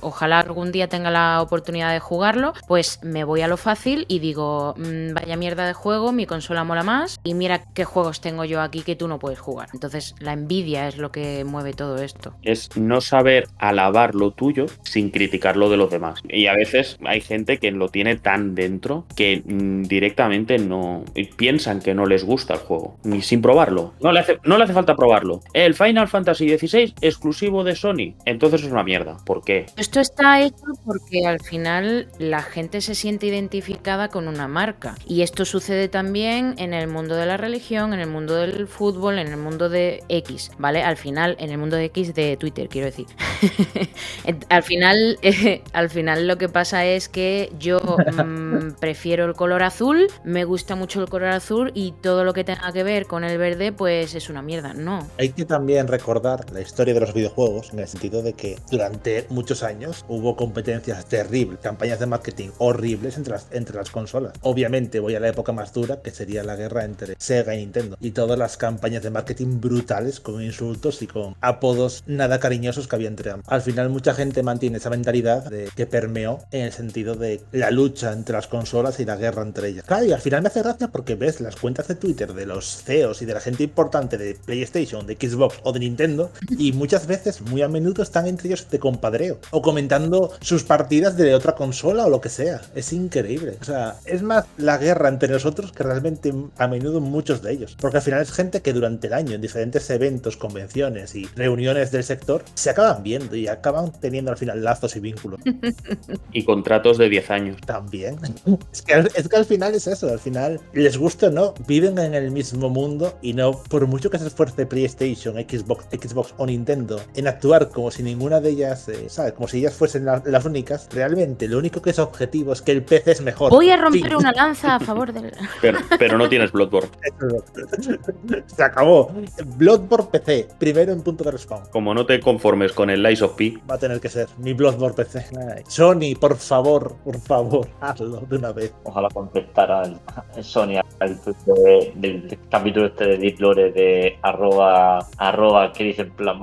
ojalá algún día tenga la oportunidad de jugarlo, pues me voy a lo fácil y digo, mm, vaya mierda de juego, mi consola mola más y mira qué juegos tengo yo aquí que tú no puedes jugar. Entonces la envidia es lo que mueve todo esto. Es no saber alabar lo tuyo sin criticar lo de los demás. Y a veces hay gente que lo tiene tan dentro que mm, directamente no piensan que no les gusta el juego, ni sin probarlo. No le hace, no le hace falta probarlo. El Final Fantasy XVI exclusivo de Sony, entonces es una mierda. ¿Por qué? Esto está hecho porque al final la gente se siente identificada con una marca. Y esto sucede también en el mundo de la religión, en el mundo del fútbol, en el mundo de X, ¿vale? Al final, en el mundo de X de Twitter, quiero decir. *laughs* al final, *laughs* al final lo que pasa es que yo *laughs* mm, prefiero el color azul, me gusta mucho el color azul y todo lo que tenga que ver con el verde, pues es una mierda. No. Hay que también recordar la historia de los videojuegos en el sentido de que durante muchos años hubo competencias terribles, campañas de marketing horribles entre las, entre las consolas. Obviamente voy a la época más dura, que sería la guerra entre Sega y Nintendo, y todas las campañas de marketing brutales con insultos y con apodos nada cariñosos que había entre ambos. Al final mucha gente mantiene esa mentalidad de, que permeó en el sentido de la lucha entre las consolas y la guerra entre ellas. Claro, final me hace gracia porque ves las cuentas de Twitter de los CEOs y de la gente importante de PlayStation, de Xbox o de Nintendo, y muchas veces, muy a menudo, están entre ellos de compadreo o comentando sus partidas de otra consola o lo que sea. Es increíble. O sea, es más la guerra entre nosotros que realmente a menudo muchos de ellos. Porque al final es gente que durante el año en diferentes eventos, convenciones y reuniones del sector se acaban viendo y acaban teniendo al final lazos y vínculos. *laughs* y contratos de 10 años. También. *laughs* Es que, es que al final es eso. Al final, les gusta o no, viven en el mismo mundo y no, por mucho que se esfuerce PlayStation, Xbox, Xbox o Nintendo en actuar como si ninguna de ellas, eh, ¿sabes? Como si ellas fuesen las únicas, realmente lo único que es objetivo es que el PC es mejor. Voy a romper una *laughs* lanza a favor del. Pero, no tienes Bloodborne. *laughs* Se acabó. Bloodborne PC, primero en punto de respawn. Como no te conformes con el Lies of P, va a tener que ser mi Bloodborne PC. Sony, por favor, por favor, hazlo de una vez. Ojalá contestara Sony al del capítulo este de Deep Lore de arroba, arroba que dice en plan,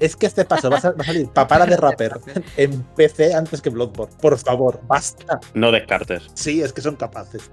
Es que este paso va a, salir papara de rapper en PC antes que Bloodborne. Por favor, basta. No descartes. Sí, es que son capaces.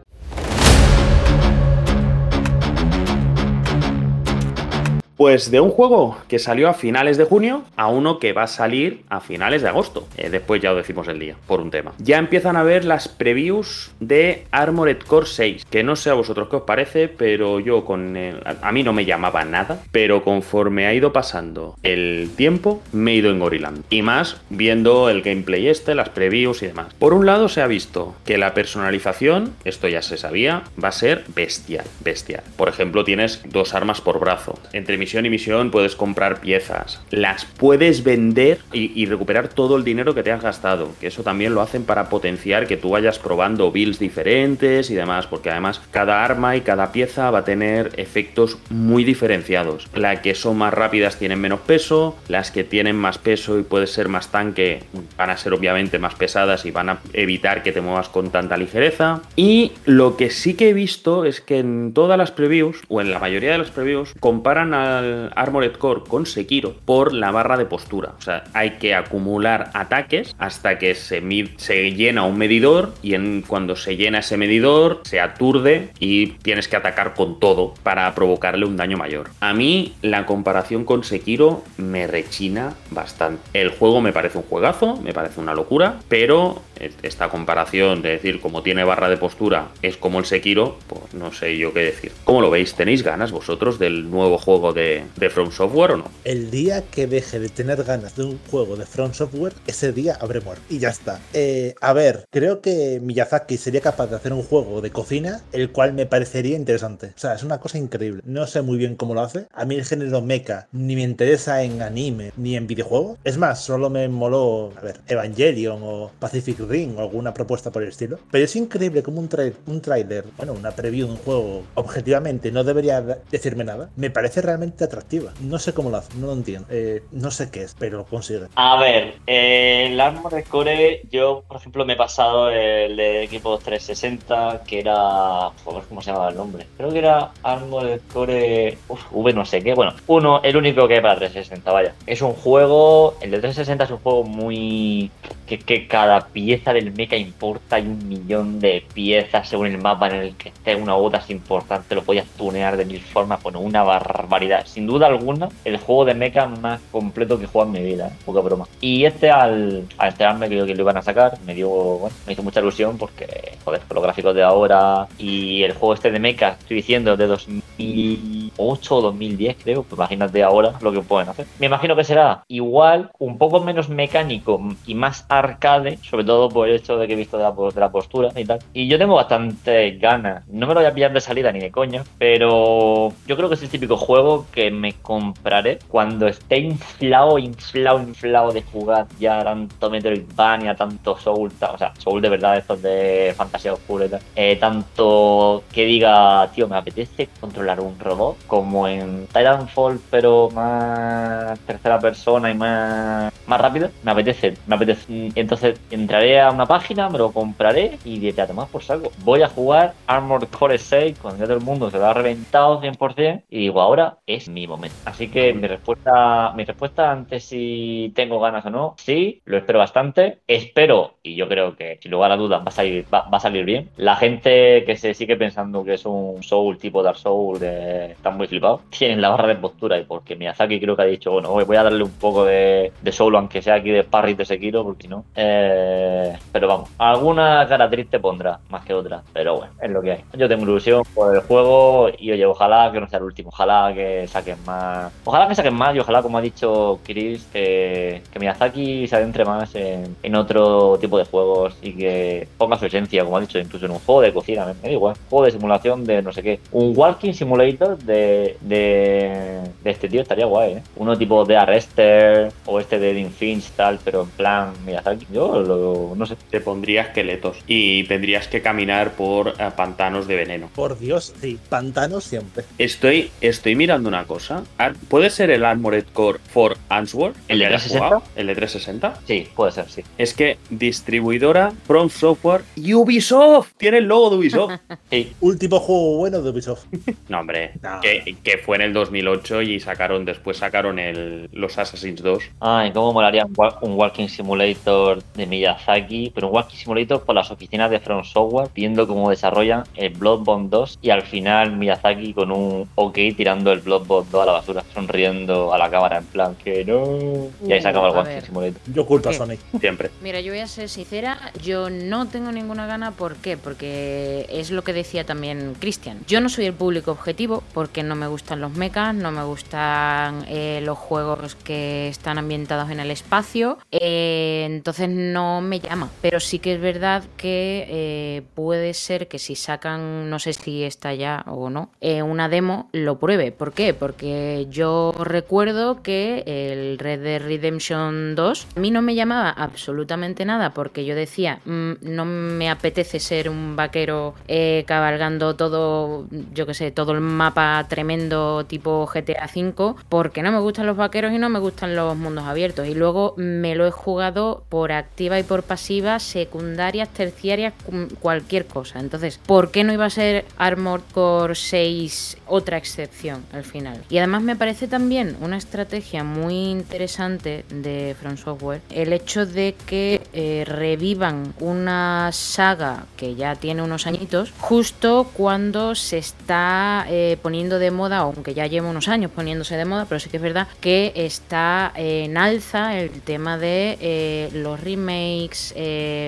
Pues de un juego que salió a finales de junio a uno que va a salir a finales de agosto. Eh, después ya lo decimos el día, por un tema. Ya empiezan a ver las previews de Armored Core 6, que no sé a vosotros qué os parece, pero yo con... a mí no me llamaba nada, pero conforme ha ido pasando el tiempo, me he ido engorilando. Y más viendo el gameplay este, las previews y demás. Por un lado se ha visto que la personalización, esto ya se sabía, va a ser bestial, bestial. Por ejemplo, tienes dos armas por brazo. Entre y misión puedes comprar piezas, las puedes vender y, recuperar todo el dinero que te has gastado, que eso también lo hacen para potenciar que tú vayas probando builds diferentes y demás, porque además cada arma y cada pieza va a tener efectos muy diferenciados. Las que son más rápidas tienen menos peso, las que tienen más peso y puedes ser más tanque van a ser obviamente más pesadas y van a evitar que te muevas con tanta ligereza. Y lo que sí que he visto es que en todas las previews, o en la mayoría de las previews, comparan a Armored Core con Sekiro por la barra de postura. O sea, hay que acumular ataques hasta que se, se llena un medidor y cuando se llena ese medidor se aturde y tienes que atacar con todo para provocarle un daño mayor. A mí la comparación con Sekiro me rechina bastante. El juego me parece un juegazo, me parece una locura, pero esta comparación de decir como tiene barra de postura es como el Sekiro, pues no sé yo qué decir. ¿Cómo lo veis? ¿Tenéis ganas vosotros del nuevo juego de de, From Software o no. El día que deje de tener ganas de un juego de From Software, ese día habré muerto. Y ya está. Eh, a ver, creo que Miyazaki sería capaz de hacer un juego de cocina, el cual me parecería interesante. O sea, es una cosa increíble. No sé muy bien cómo lo hace. A mí el género mecha ni me interesa en anime ni en videojuegos. Es más, solo me moló, a ver, Evangelion o Pacific Ring o alguna propuesta por el estilo. Pero es increíble como un, un trailer, bueno, una preview de un juego, objetivamente no debería decirme nada. Me parece realmente atractiva. No sé cómo lo hace, no lo entiendo. Eh, no sé qué es, pero lo consigue. A ver, eh, el Armored Core, yo por ejemplo me he pasado el de equipo 360, que era. Joder, ¿cómo se llamaba el nombre? Creo que era Armored Core. Uf, V no sé qué. Bueno, uno, el único que hay para 360, vaya. Es un juego. El de 360 es un juego muy. Que, cada pieza del mecha importa. Hay un millón de piezas según el mapa en el que esté. Una u otra es importante. Lo podías tunear de mil formas. Bueno, una barbaridad. Sin duda alguna, el juego de mecha más completo que he jugado en mi vida. ¿eh? Poca broma. Y este, al, al enterarme que, que lo iban a sacar, me dio. Bueno, me hizo mucha ilusión porque, joder, con los gráficos de ahora y el juego este de mecha, estoy diciendo, de 2008 o 2010, creo. Pues imagínate ahora lo que pueden hacer. Me imagino que será igual, un poco menos mecánico y más arcade, sobre todo por el hecho de que he visto de la, de la postura y tal. Y yo tengo bastante ganas. No me lo voy a pillar de salida ni de coña, pero yo creo que es el típico juego que me compraré cuando esté inflado, inflado, inflado de jugar ya tanto Metroidvania, tanto Soul, o sea, Soul de verdad, estos de fantasía oscura y tal. Eh, tanto que diga, tío, me apetece controlar un robot como en Titanfall, pero más tercera persona y más, más rápido. Me apetece, me apetece. Entonces entraré a una página, me lo compraré y diré, además por algo. Voy a jugar Armored Core 6 cuando ya todo el mundo se lo ha reventado 100% y digo, ahora es mi momento. Así que mi respuesta, mi respuesta ante si tengo ganas o no, sí, lo espero bastante. Espero, y yo creo que sin lugar a dudas va a salir, va, a salir bien. La gente que se sigue pensando que es un Soul tipo Dark Soul, de, están muy flipados, tienen la barra de postura y porque Miyazaki creo que ha dicho, bueno, voy a darle un poco de, de Soul, aunque sea aquí de Parry de Sekiro, porque no. Eh, pero vamos, alguna cara triste pondrá, más que otra, pero bueno, es lo que hay. Yo tengo ilusión por el juego y oye, ojalá que no sea el último, ojalá que saquen más, ojalá que saquen más y ojalá, como ha dicho Chris, que, que Miyazaki se adentre más en, en, otro tipo de juegos y que ponga su esencia, como ha dicho, incluso en un juego de cocina, me, me da igual, juego de simulación de no sé qué, un walking simulator de, de, de este tío estaría guay, ¿eh? Uno tipo de Arrester o este de Dean Finch tal, pero en plan Miyazaki, yo lo, no sé. Te pondría esqueletos y tendrías que caminar por uh, pantanos de veneno. Por Dios, sí, pantanos siempre. Estoy, estoy mirando una cosa. ¿Puede ser el Armored Core for Answer? ¿El de 360? ¿El de 360? Sí, puede ser, sí. Es que distribuidora From Software y Ubisoft. Tiene el logo de Ubisoft. *laughs* sí. Último juego bueno de Ubisoft. *laughs* no, hombre. No. Que, que, fue en el 2008 y sacaron, después sacaron el, los Assassin's 2. Ay, cómo molaría un, un Walking Simulator de Miyazaki, pero un Walking Simulator por las oficinas de From Software, viendo cómo desarrollan el Bloodborne 2 y al final Miyazaki con un OK tirando el Bloodborne 2 a la basura, sonriendo a la cámara en plan que no. Y ahí se acaba el Walking Simulator. Yo culto a Sonic. Siempre. Mira, yo voy a ser sincera, yo no tengo ninguna gana, ¿por qué? Porque es lo que decía también Cristian. Yo no soy el público objetivo porque no me gustan los mechas, no me gustan eh, los juegos que están ambientados en el espacio, eh, entonces no me llama. Pero sí que es verdad que eh, puede ser que si sacan, no sé si está ya o no, eh, una demo, lo pruebe. ¿Por qué? Porque yo recuerdo que el Red Dead Redemption 2 a mí no me llamaba absolutamente nada porque yo decía, mmm, no me apetece ser un vaquero eh, cabalgando todo, yo que sé, todo el mapa tremendo tipo GTA V porque no me gustan los vaqueros y no me gustan los mundos abiertos. Y luego me lo he jugado por activa y por pasiva, secundarias, terciarias, cualquier cosa. Entonces, ¿por qué no iba a ser Armored Core 6 otra excepción al final? Y además me parece también una estrategia muy interesante de From Software el hecho de que eh, revivan una saga que ya tiene unos añitos justo cuando se está eh, poniendo de moda, aunque ya lleva unos años poniéndose de moda, pero sí que es verdad que está en alza el tema de eh, los remakes,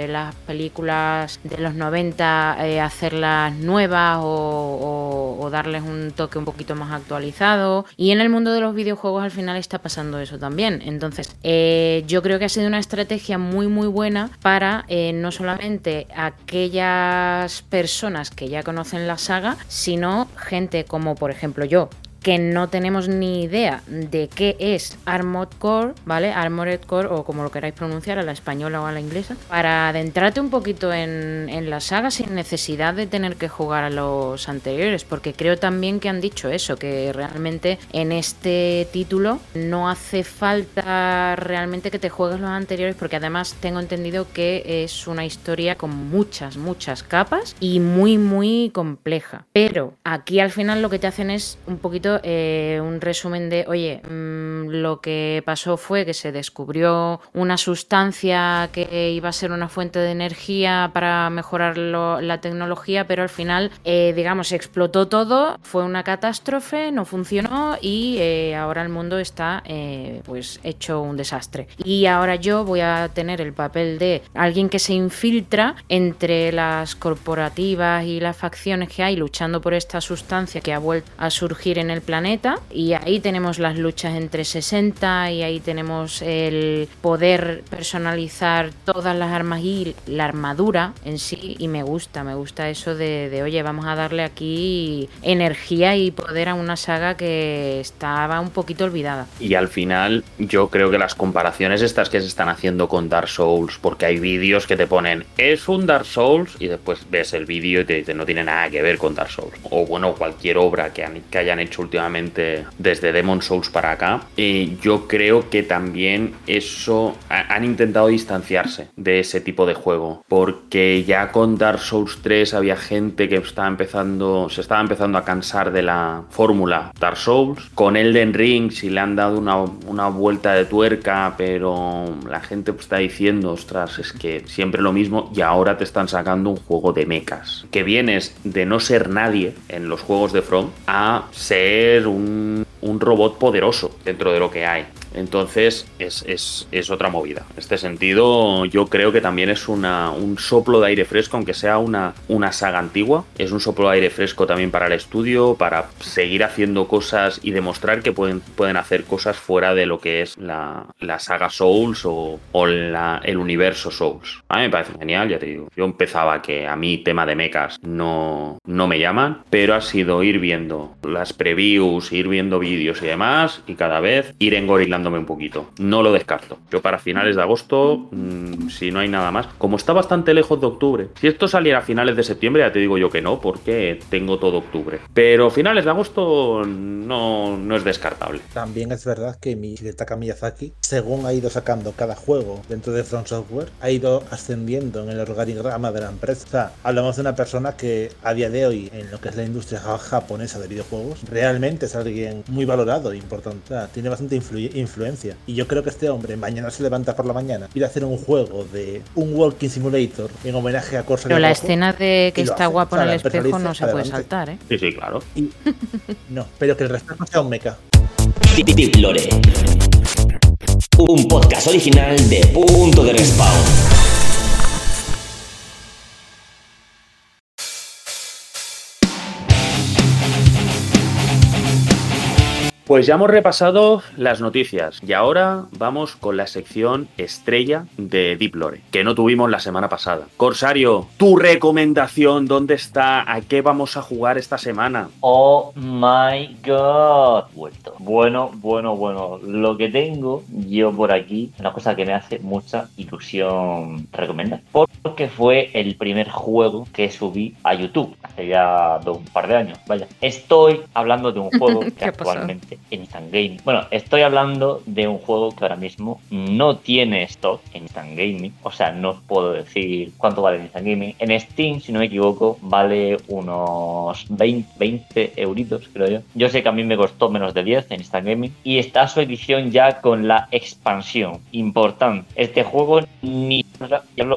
las películas de los 90, hacerlas nuevas o, darles un toque un poquito más actualizado. Y en el mundo de los videojuegos al final está pasando eso también. Entonces, yo creo que ha sido una estrategia muy, muy buena para no solamente aquellas personas que ya conocen la saga, sino gente como por ejemplo yo, que no tenemos ni idea de qué es Armored Core, ¿vale? Armored Core o como lo queráis pronunciar, a la española o a la inglesa, para adentrarte un poquito en, en la saga sin necesidad de tener que jugar a los anteriores, porque creo también que han dicho eso, que realmente en este título no hace falta realmente que te juegues los anteriores, porque además tengo entendido que es una historia con muchas, muchas capas y muy, muy compleja. Pero aquí al final lo que te hacen es un poquito eh, un resumen de, oye, mm, lo que pasó fue que se descubrió una sustancia que iba a ser una fuente de energía para mejorar la tecnología, pero al final, eh, digamos, explotó todo, fue una catástrofe, no funcionó y eh, ahora el mundo está pues hecho un desastre. Y ahora yo voy a tener el papel de alguien que se infiltra entre las corporativas y las facciones que hay luchando por esta sustancia que ha vuelto a surgir en el planeta y ahí tenemos las luchas entre 60 y ahí tenemos el poder personalizar todas las armas y la armadura en sí y me gusta, me gusta eso de, oye, vamos a darle aquí energía y poder a una saga que estaba un poquito olvidada. Y al final yo creo que las comparaciones estas que se están haciendo con Dark Souls, porque hay vídeos que te ponen es un Dark Souls y después ves el vídeo y te dicen no tiene nada que ver con Dark Souls. O bueno, cualquier obra que hayan hecho últimamente desde Demon Souls para acá. Y yo creo que también eso han intentado distanciarse de ese tipo de juego. Porque ya con Dark Souls 3 había gente que estaba empezando, se estaba empezando a cansar de la fórmula Dark Souls. Con Elden Ring si le han dado una, una vuelta de tuerca, pero la gente pues está diciendo, ostras, es que siempre lo mismo y ahora te están sacando un juego de mechas. Que vienes de no ser nadie en los juegos de From a ser un, un robot poderoso dentro de lo que hay. Entonces es, otra movida. En este sentido, yo creo que también es una, un soplo de aire fresco, aunque sea una, una saga antigua. Es un soplo de aire fresco también para el estudio, para seguir haciendo cosas y demostrar que pueden, pueden hacer cosas fuera de lo que es la, saga Souls o, el universo Souls. A mí me parece genial, ya te digo. Yo empezaba que a mí tema de mechas no, no me llaman, pero ha sido ir viendo las previews, ir viendo vídeos y demás, y cada vez ir engorilando un poquito. No lo descarto. Yo para finales de agosto, mm, si no hay nada más, como está bastante lejos de octubre, si esto saliera a finales de septiembre, ya te digo yo que no, porque tengo todo octubre. Pero finales de agosto no, no es descartable. También es verdad que mi Hidetaka Miyazaki, según ha ido sacando cada juego dentro de From Software, ha ido ascendiendo en el organigrama de la empresa. O sea, hablamos de una persona que a día de hoy, en lo que es la industria japonesa de videojuegos, realmente es alguien muy valorado e importante. Tiene bastante influencia influencia. Y yo creo que este hombre mañana se levanta por la mañana y a hacer un juego de un Walking Simulator en homenaje a Corsa. Pero la escena de que está guapo en el espejo no se puede saltar, ¿eh? Sí, sí, claro. no, pero que el resto sea un mecha. Lore. Un podcast original de Punto de Respawn. Pues ya hemos repasado las noticias y ahora vamos con la sección estrella de Deep Lore, que no tuvimos la semana pasada. Corsario, tu recomendación, ¿dónde está? ¿A qué vamos a jugar esta semana? Oh my god, vuelto. Bueno, bueno, bueno. Lo que tengo yo por aquí, una cosa que me hace mucha ilusión recomendar, porque fue el primer juego que subí a YouTube hace ya un par de años. Vaya, estoy hablando de un *laughs* juego que actualmente en Instant Gaming. Bueno, estoy hablando de un juego que ahora mismo no tiene stock en Instant Gaming. O sea, no os puedo decir cuánto vale en Instant Gaming. En Steam, si no me equivoco, vale unos 20, 20 euritos, creo yo. Yo sé que a mí me costó menos de 10 en Instant Gaming. Y está su edición ya con la expansión. Importante. Este juego ni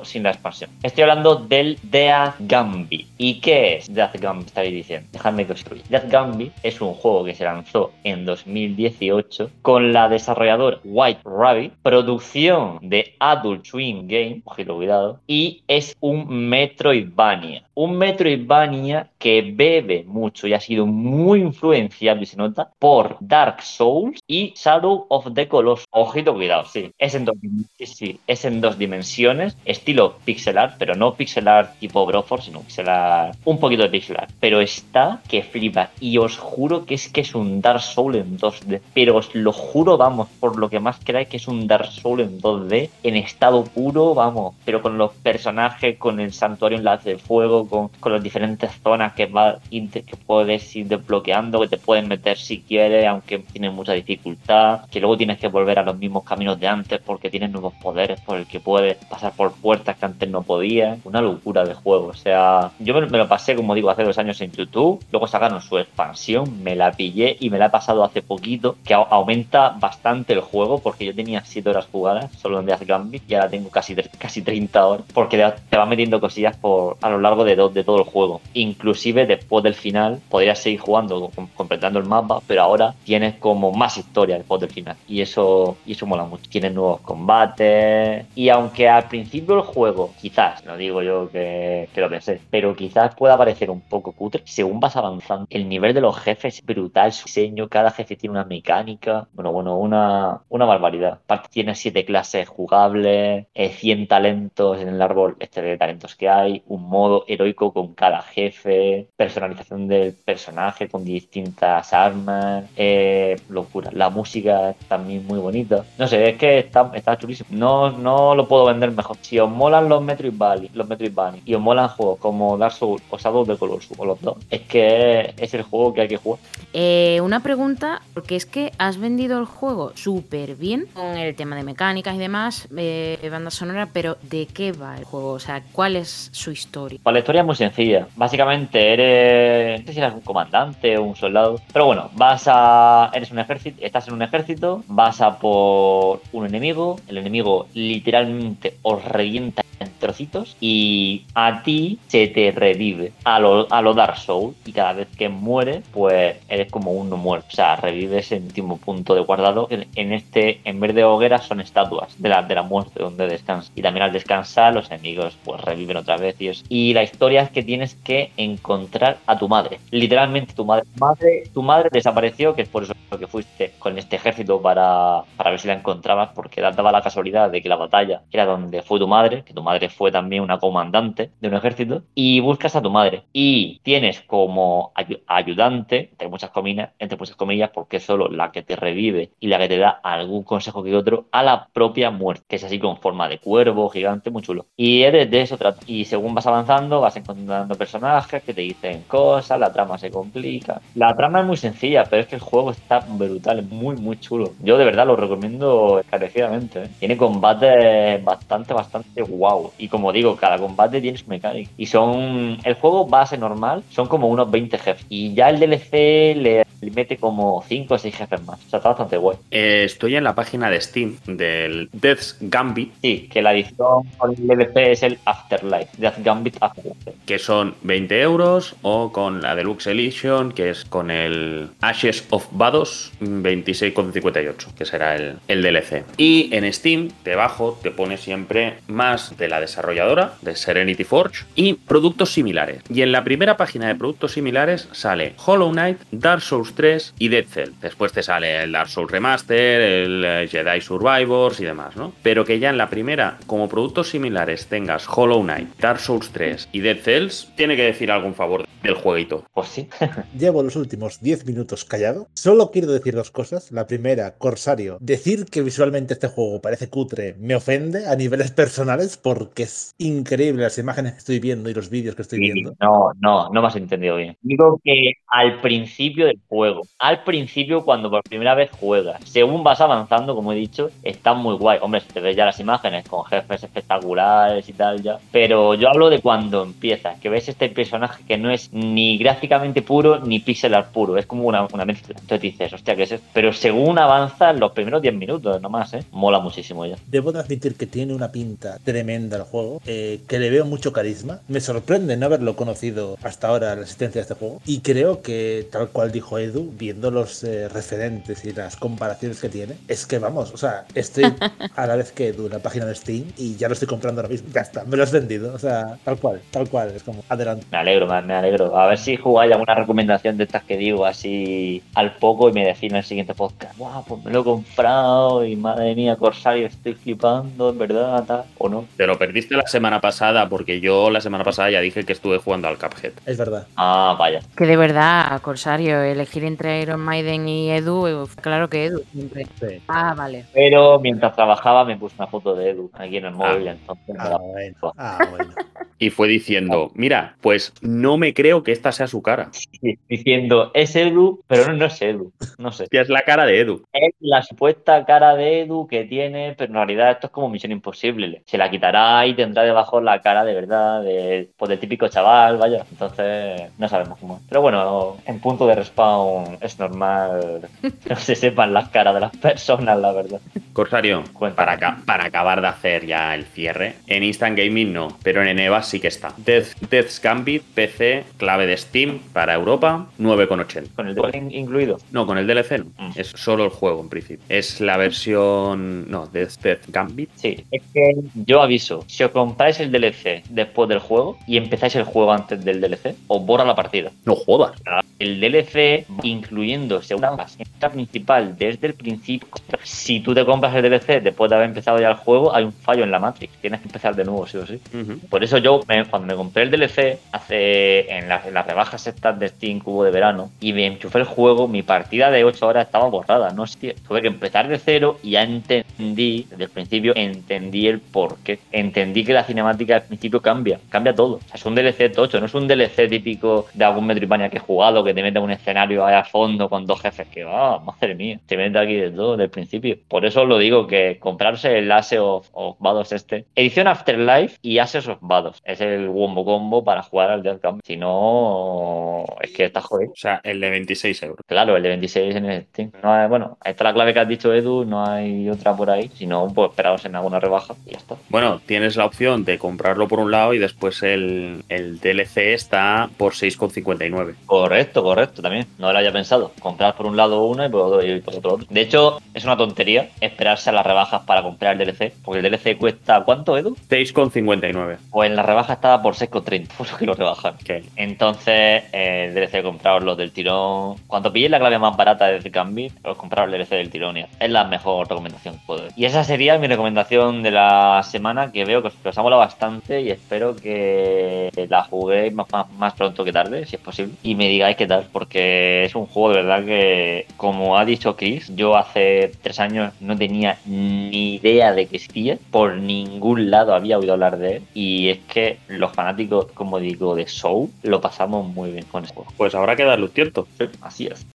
sin la expansión. Estoy hablando del Death Gambit. ¿Y qué es Death Gambit? Estaréis diciendo. Dejadme que os explique. Death Gambit es un juego que se lanzó en 2018 con la desarrolladora White Rabbit, producción de Adult Swim Game, ojito cuidado, y es un Metroidvania. Un Metroidvania que bebe mucho y ha sido muy influenciado y se nota por Dark Souls y Shadow of the Colossus. Ojito cuidado, sí. Es en dos, sí, es en dos dimensiones, estilo pixel art, pero no pixel art tipo Broforce, sino pixel art, un poquito de pixel art. Pero está que flipa y os juro que es que es un Dark Soul en 2D. Pero os lo juro, vamos, por lo que más creáis que es un Dark Soul en 2D, en estado puro, vamos, pero con los personajes, con el santuario en las de fuego, con, con las diferentes zonas que, va, que puedes ir desbloqueando, que te pueden meter si quieres, aunque tiene mucha dificultad, que luego tienes que volver a los mismos caminos de antes porque tienes nuevos poderes por el que puedes pasar por puertas que antes no podías. Una locura de juego. O sea, yo me, lo pasé, como digo, hace dos años en YouTube. Luego sacaron su expansión, me la pillé y me la he pasado hace poquito, que aumenta bastante el juego porque yo tenía 7 horas jugadas solo en Death Gambit y ahora tengo casi, casi 30 horas porque te va metiendo cosillas por, a lo largo de, todo el juego. Inclusive después del final podrías seguir jugando, completando el mapa, pero ahora tienes como más historia después del final y eso, y eso mola mucho. Tienes nuevos combates y aunque principio el juego, quizás, no digo yo que, que lo pensé, pero quizás pueda parecer un poco cutre, según vas avanzando, el nivel de los jefes es brutal, su diseño, cada jefe tiene una mecánica, bueno, bueno, una, una barbaridad. Aparte tiene siete clases jugables, 100 eh, talentos en el árbol este de talentos que hay, un modo heroico con cada jefe, personalización del personaje con distintas armas, eh, locura. La música también muy bonita. No sé, es que está, está chulísimo. No, no lo puedo vender mejor. Si os molan los Metroidvania, los Metroidvania y os molan juegos como Dark Souls o Shadow de Colossus o los dos, es que es el juego que hay que jugar. Eh, una pregunta, porque es que has vendido el juego súper bien con el tema de mecánicas y demás, eh, banda sonora, pero ¿de qué va el juego? O sea, ¿cuál es su historia? Pues la historia es muy sencilla. Básicamente eres, no sé si eres un comandante o un soldado, pero bueno, vas a, eres un ejército, estás en un ejército, vas a por un enemigo, el enemigo literalmente os revienta en trocitos y a ti se te revive. A lo, a lo Dark Soul y cada vez que muere pues eres como un no muerto, o sea, revives en último punto de guardado. En este, en vez de hogueras son estatuas de la, de la muerte donde descansas y también al descansar los enemigos pues reviven otra vez y, y la historia es que tienes que encontrar a tu madre, literalmente tu madre, madre tu madre desapareció que es por eso que fuiste con este ejército para, para ver si la encontrabas porque daba la casualidad de que la batalla era donde fue tu madre, que tu madre fue también una comandante de un ejército, y buscas a tu madre. Y tienes como ayudante, entre muchas comillas, entre muchas comillas, porque solo la que te revive y la que te da algún consejo que otro, a la propia muerte, que es así con forma de cuervo, gigante, muy chulo. Y eres de eso trata. Y según vas avanzando, vas encontrando personajes que te dicen cosas, la trama se complica. La trama es muy sencilla, pero es que el juego está brutal, muy, muy chulo. Yo de verdad lo recomiendo encarecidamente. ¿eh? Tiene combates bastante, bastante wow y como digo, cada combate tiene su mecánica. Y son. El juego base normal son como unos 20 jefes. Y ya el DLC le, mete como 5 o 6 jefes más. O sea, está bastante guay. Eh, estoy en la página de Steam del Death's Gambit. Sí, que la edición con el DLC es el Afterlife. Death Gambit Afterlife. Que son 20 euros. O con la Deluxe Edition, que es con el Ashes of Vados 26,58, que será el, el DLC. Y en Steam, debajo, te pone siempre más de la desarrolladora, de Serenity Forge, y productos similares. Y en la primera página de productos similares sale Hollow Knight, Dark Souls 3 y Dead Cell. Después te sale el Dark Souls Remaster, el eh, Jedi Survivors y demás, ¿no? Pero que ya en la primera, como productos similares, tengas Hollow Knight, Dark Souls 3 y Dead Cells, tiene que decir algún favor del jueguito. Pues sí. *laughs* Llevo los últimos 10 minutos callado. Solo quiero decir dos cosas. La primera, Corsario. Decir que visualmente este juego parece cutre me ofende a niveles personales porque que es increíble las imágenes que estoy viendo y los vídeos que estoy viendo. No, no, no me has entendido bien. Digo que al principio del juego, al principio cuando por primera vez juegas, según vas avanzando, como he dicho, está muy guay. Hombre, si te ves ya las imágenes con jefes espectaculares y tal ya. Pero yo hablo de cuando empiezas, que ves este personaje que no es ni gráficamente puro ni pixel art puro, es como una, una mezcla. Entonces dices, hostia, ¿qué es esto? Pero según avanzas, los primeros 10 minutos nomás, ¿eh? Mola muchísimo ya. Debo de admitir que tiene una pinta tremenda el juego, eh, que le veo mucho carisma. Me sorprende no haberlo conocido hasta ahora la existencia de este juego. Y creo que, tal cual dijo Edu, viendo los eh, referentes y las comparaciones que tiene, es que vamos, o sea, estoy *laughs* a la vez que Edu en la página de Steam y ya lo estoy comprando ahora mismo. Ya está, me lo has vendido. O sea, tal cual, tal cual. Es como, adelante. Me alegro, man, me alegro. A ver si jugáis alguna recomendación de estas que digo así al poco y me decís en el siguiente podcast. Guau, pues me lo he comprado y madre mía, Corsario, estoy flipando, en verdad, tal, o no. Te lo perdiste la semana pasada porque yo la semana pasada ya dije que estuve jugando al Cuphead. Es verdad. Ah, vaya. Que de verdad, Corsario, elegir entre Iron Maiden y Edu, eh, claro que Edu siempre. Sí. Ah, vale. Pero mientras trabajaba me puse una foto de Edu aquí en el móvil, entonces me Ah, la bueno. puso. Ah, bueno. Y fue diciendo, mira, pues no me creo que esta sea su cara. Sí, diciendo, es Edu, pero no, no es Edu, no sé. Ya es la cara de Edu. Es la supuesta cara de Edu que tiene, pero en realidad esto es como Misión Imposible. Se la quitará y tendrá debajo la cara de verdad de, pues, del típico chaval, vaya. Entonces, no sabemos cómo. Pero bueno, en punto de respawn es normal que no se sepan las caras de las personas, la verdad. Corsario, para, para acabar de hacer ya el cierre, en Instant Gaming no, pero en Eneva sí que está. Death, Death's Gambit, PC, clave de Steam para Europa, 9,80. Con el DLC in- incluido. No, con el DLC no. Mm. Es solo el juego en principio. Es la versión. No, Death, Death Gambit. Sí, es que yo aviso, si os compráis el DLC después del juego y empezáis el juego antes del DLC, os borra la partida. No jodas. El DLC, incluyendo segunda la principal desde el principio, si tú te compras el DLC después de haber empezado ya el juego, hay un fallo en la Matrix. Tienes que empezar de nuevo, sí o sí. Por eso yo, me- cuando me compré el DLC, hace en, las- en las rebajas estas de Steam hubo de verano, y me enchufé el juego, mi partida de 8 horas estaba borrada. No sé, tuve que empezar de cero y ya entendí, desde el principio, entendí el porqué. Entendí que la cinemática al principio cambia, cambia todo. O sea, es un DLC tocho, no es un DLC típico de algún Metroidvania que he jugado, que te mete un escenario ahí a fondo con dos jefes que, ah, madre mía, te mete aquí de todo, del principio. Por eso os lo digo, que comprarse el Ace of, of Vados este, edición Afterlife y Aces of Vados, es el wombo combo para jugar al Death Gambit. Si no, es que está jodido. O sea, el de 26 euros. Claro, el de 26 en el Steam. No hay- bueno, esta es la clave que has dicho, Edu, no hay otra por ahí. Si no, pues esperaos en alguna rebaja y ya está. Bueno, tienes la opción de comprarlo por un lado y después el, el DLC está por 6,59. Correcto, correcto, también. No lo había pensado. Comprar por un lado uno y por otro, y por otro otro. De hecho, es una tontería esperarse a las rebajas para comprar el DLC. Porque el DLC cuesta, ¿cuánto, Edu? 6,59. Pues en la rebaja estaba por 6,30, por eso que lo rebajan. Entonces, eh, el DLC compraros los del tirón. Cuando pilléis la clave más barata de Gambit, os compraros el DLC del tirón. Es la mejor recomendación que puedo. Y esa sería mi recomendación de la semana, que que os, que os ha molado bastante y espero que la juguéis más, más, más pronto que tarde, si es posible. Y me digáis qué tal, porque es un juego de verdad que, como ha dicho Chris, yo hace tres años no tenía ni idea de que existía. Por ningún lado había oído hablar de él. Y es que los fanáticos, como digo, de Soul, lo pasamos muy bien con juego. pues habrá que darle un tiento. Sí, así es.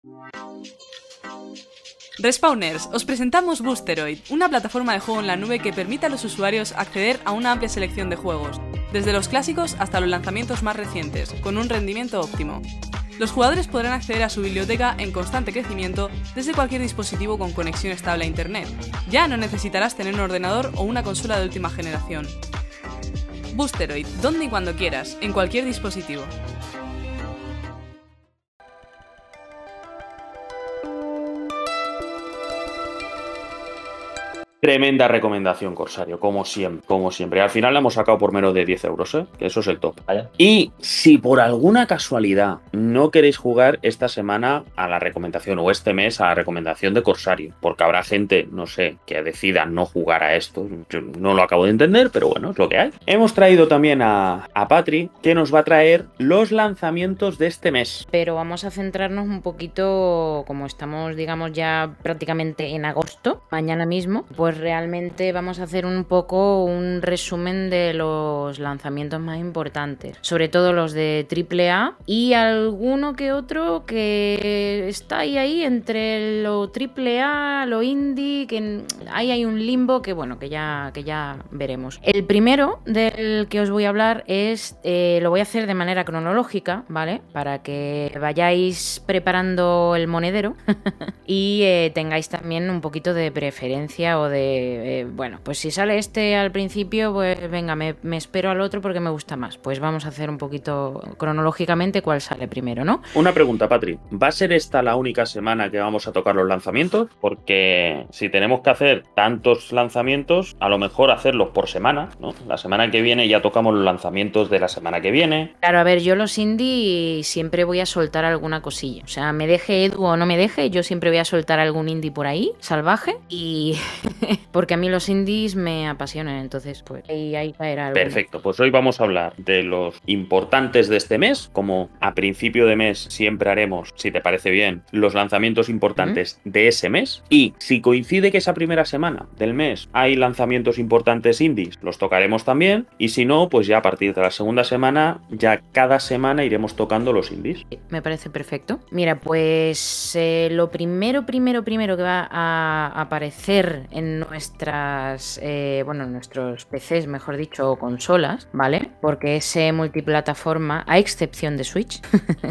Respawners, os presentamos Boosteroid, una plataforma de juego en la nube que permite a los usuarios acceder a una amplia selección de juegos, desde los clásicos hasta los lanzamientos más recientes, con un rendimiento óptimo. Los jugadores podrán acceder a su biblioteca en constante crecimiento desde cualquier dispositivo con conexión estable a Internet. Ya no necesitarás tener un ordenador o una consola de última generación. Boosteroid, donde y cuando quieras, en cualquier dispositivo. Tremenda recomendación, Corsario, como siempre, como siempre. Al final la hemos sacado por menos de 10 euros, ¿eh? Que eso es el top. Y si por alguna casualidad no queréis jugar esta semana a la recomendación o este mes a la recomendación de Corsario, porque habrá gente, no sé, que decida no jugar a esto, yo no lo acabo de entender, pero bueno, es lo que hay. Hemos traído también a, a Patri, que nos va a traer los lanzamientos de este mes. Pero vamos a centrarnos un poquito, como estamos, digamos, ya prácticamente en agosto, mañana mismo, pues pues realmente vamos a hacer un poco un resumen de los lanzamientos más importantes, sobre todo los de AAA y alguno que otro que está ahí, ahí entre lo AAA, lo indie, que ahí hay un limbo que bueno, que ya, que ya veremos. El primero del que os voy a hablar es, eh, lo voy a hacer de manera cronológica, ¿vale? Para que vayáis preparando el monedero *laughs* y eh, tengáis también un poquito de preferencia o de, eh, bueno, pues si sale este al principio, pues venga, me, espero al otro porque me gusta más. Pues vamos a hacer un poquito cronológicamente cuál sale primero, ¿no? Una pregunta, Patri. ¿Va a ser esta la única semana que vamos a tocar los lanzamientos? Porque si tenemos que hacer tantos lanzamientos, a lo mejor hacerlos por semana, ¿no? La semana que viene ya tocamos los lanzamientos de la semana que viene. Claro, a ver, yo los indie siempre voy a soltar alguna cosilla. O sea, me deje Edu o no me deje, yo siempre voy a soltar algún indie por ahí, salvaje, y *laughs* *laughs* porque a mí los indies me apasionan, entonces pues ahí, ahí caerá algo. Perfecto, pues hoy vamos a hablar de los importantes de este mes, como a principio de mes siempre haremos, si te parece bien, los lanzamientos importantes de ese mes, y si coincide que esa primera semana del mes hay lanzamientos importantes indies, los tocaremos también, y si no, pues ya a partir de la segunda semana, ya cada semana iremos tocando los indies. Me parece perfecto. Mira, pues eh, lo primero, primero, primero que va a aparecer en nuestras, eh, bueno, nuestros PCs, mejor dicho, o consolas, ¿vale? Porque es multiplataforma, a excepción de Switch,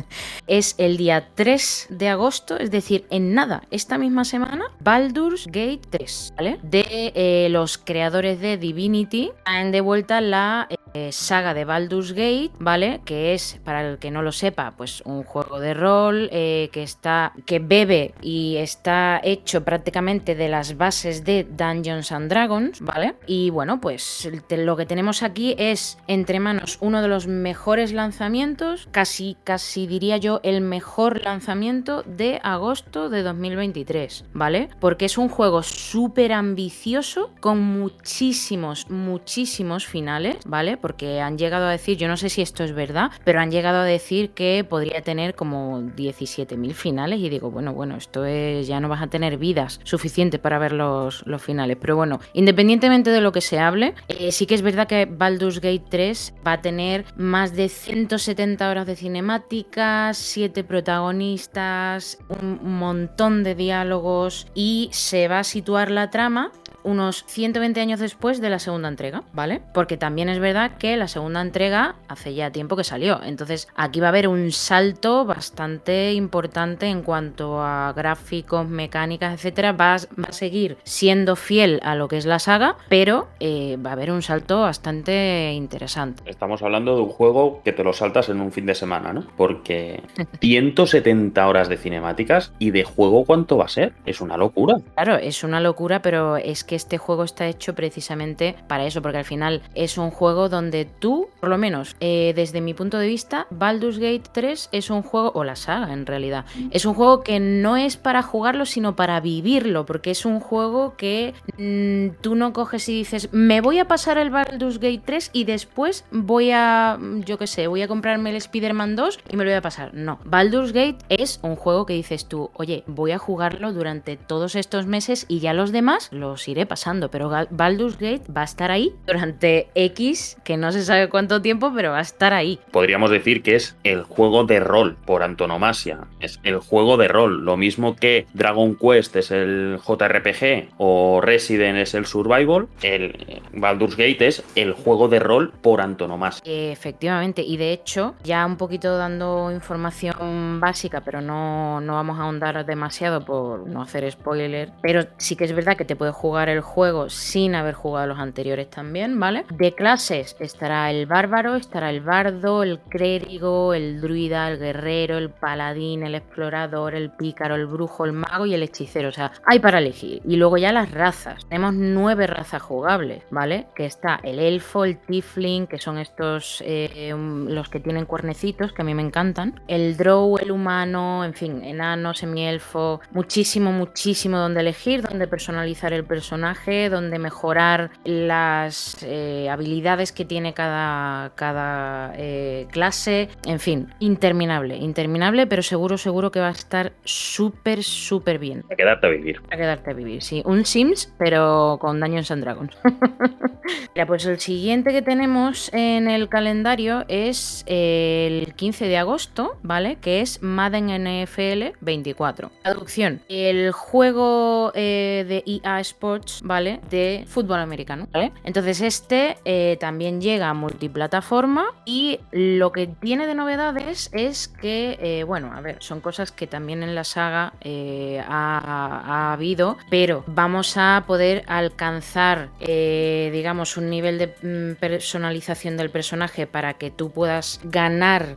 *laughs* es el día 3 de agosto, es decir, en nada, esta misma semana, Baldur's Gate 3, ¿vale? De eh, los creadores de Divinity, han de vuelta la eh, saga de Baldur's Gate, ¿vale? Que es, para el que no lo sepa, pues un juego de rol que está, que bebe y está hecho prácticamente de las bases de Dungeons and Dragons, ¿vale? Y bueno, pues lo que tenemos aquí es entre manos uno de los mejores lanzamientos, casi, casi diría yo el mejor lanzamiento de agosto de 2023, ¿vale? Porque es un juego súper ambicioso con muchísimos, muchísimos finales, ¿vale? Porque han llegado a decir, yo no sé si esto es verdad, pero han llegado a decir que podría tener como 17.000 finales y digo, bueno, bueno, esto es, ya no vas a tener vidas suficientes para ver los, los finales. Pero bueno, independientemente de lo que se hable, eh, sí que es verdad que Baldur's Gate 3 va a tener más de 170 horas de cinemáticas, 7 protagonistas, un montón de diálogos y se va a situar la trama unos 120 años después de la segunda entrega, ¿vale? Porque también es verdad que la segunda entrega hace ya tiempo que salió. Entonces aquí va a haber un salto bastante importante en cuanto a gráficos, mecánicas, etcétera. Va, a seguir siendo fiel a lo que es la saga, pero eh, va a haber un salto bastante interesante. Estamos hablando de un juego que te lo saltas en un fin de semana, ¿no? Porque 170 horas de cinemáticas y de juego, ¿cuánto va a ser? Es una locura. Claro, es una locura, pero es que este juego está hecho precisamente para eso, porque al final es un juego donde tú, por lo menos eh, desde mi punto de vista, Baldur's Gate 3 es un juego, o la saga en realidad, es un juego que no es para jugarlo, sino para vivirlo, porque es un juego que mm, tú no coges y dices, me voy a pasar el Baldur's Gate 3 y después voy a, yo qué sé, voy a comprarme el Spider-Man 2 y me lo voy a pasar. No, Baldur's Gate es un juego que dices tú, oye, voy a jugarlo durante todos estos meses y ya los demás los iré pasando, pero Baldur's Gate va a estar ahí durante X, que no se sabe cuánto tiempo, pero va a estar ahí. Podríamos decir que es el juego de rol por antonomasia, es el juego de rol, lo mismo que Dragon Quest es el JRPG o Resident es el Survival, el Baldur's Gate es el juego de rol por antonomasia. Efectivamente, y de hecho, ya un poquito dando información básica, pero no, no vamos a ahondar demasiado por no hacer spoiler, pero sí que es verdad que te puedes jugar el juego sin haber jugado los anteriores también, ¿vale? De clases estará el bárbaro, estará el bardo, el clérigo, el druida, el guerrero, el paladín, el explorador, el pícaro, el brujo, el mago y el hechicero. O sea, hay para elegir. Y luego ya las razas. Tenemos nueve razas jugables, ¿vale? Que está el elfo, el tiefling, que son estos eh, los que tienen cuernecitos, que a mí me encantan. El drow, el humano, en fin, enano, semielfo. Muchísimo, muchísimo donde elegir, donde personalizar el personaje personaje, donde mejorar las eh, habilidades que tiene cada, cada eh, clase. En fin, interminable, interminable, pero seguro, seguro que va a estar súper, súper bien. A quedarte a vivir. A quedarte a vivir, sí. Un Sims, pero con Dungeons and Dragons. *laughs* Mira, pues el siguiente que tenemos en el calendario es el 15 de agosto, ¿vale? Que es Madden NFL 24. Traducción. El juego eh, de EA Sports, ¿vale? De fútbol americano, ¿vale? Entonces este eh, también llega a multiplataforma y lo que tiene de novedades es que, eh, bueno, a ver, son cosas que también en la saga ha, ha, habido, pero vamos a poder alcanzar, digamos, un nivel de mm, personalización del personaje para que tú puedas ganar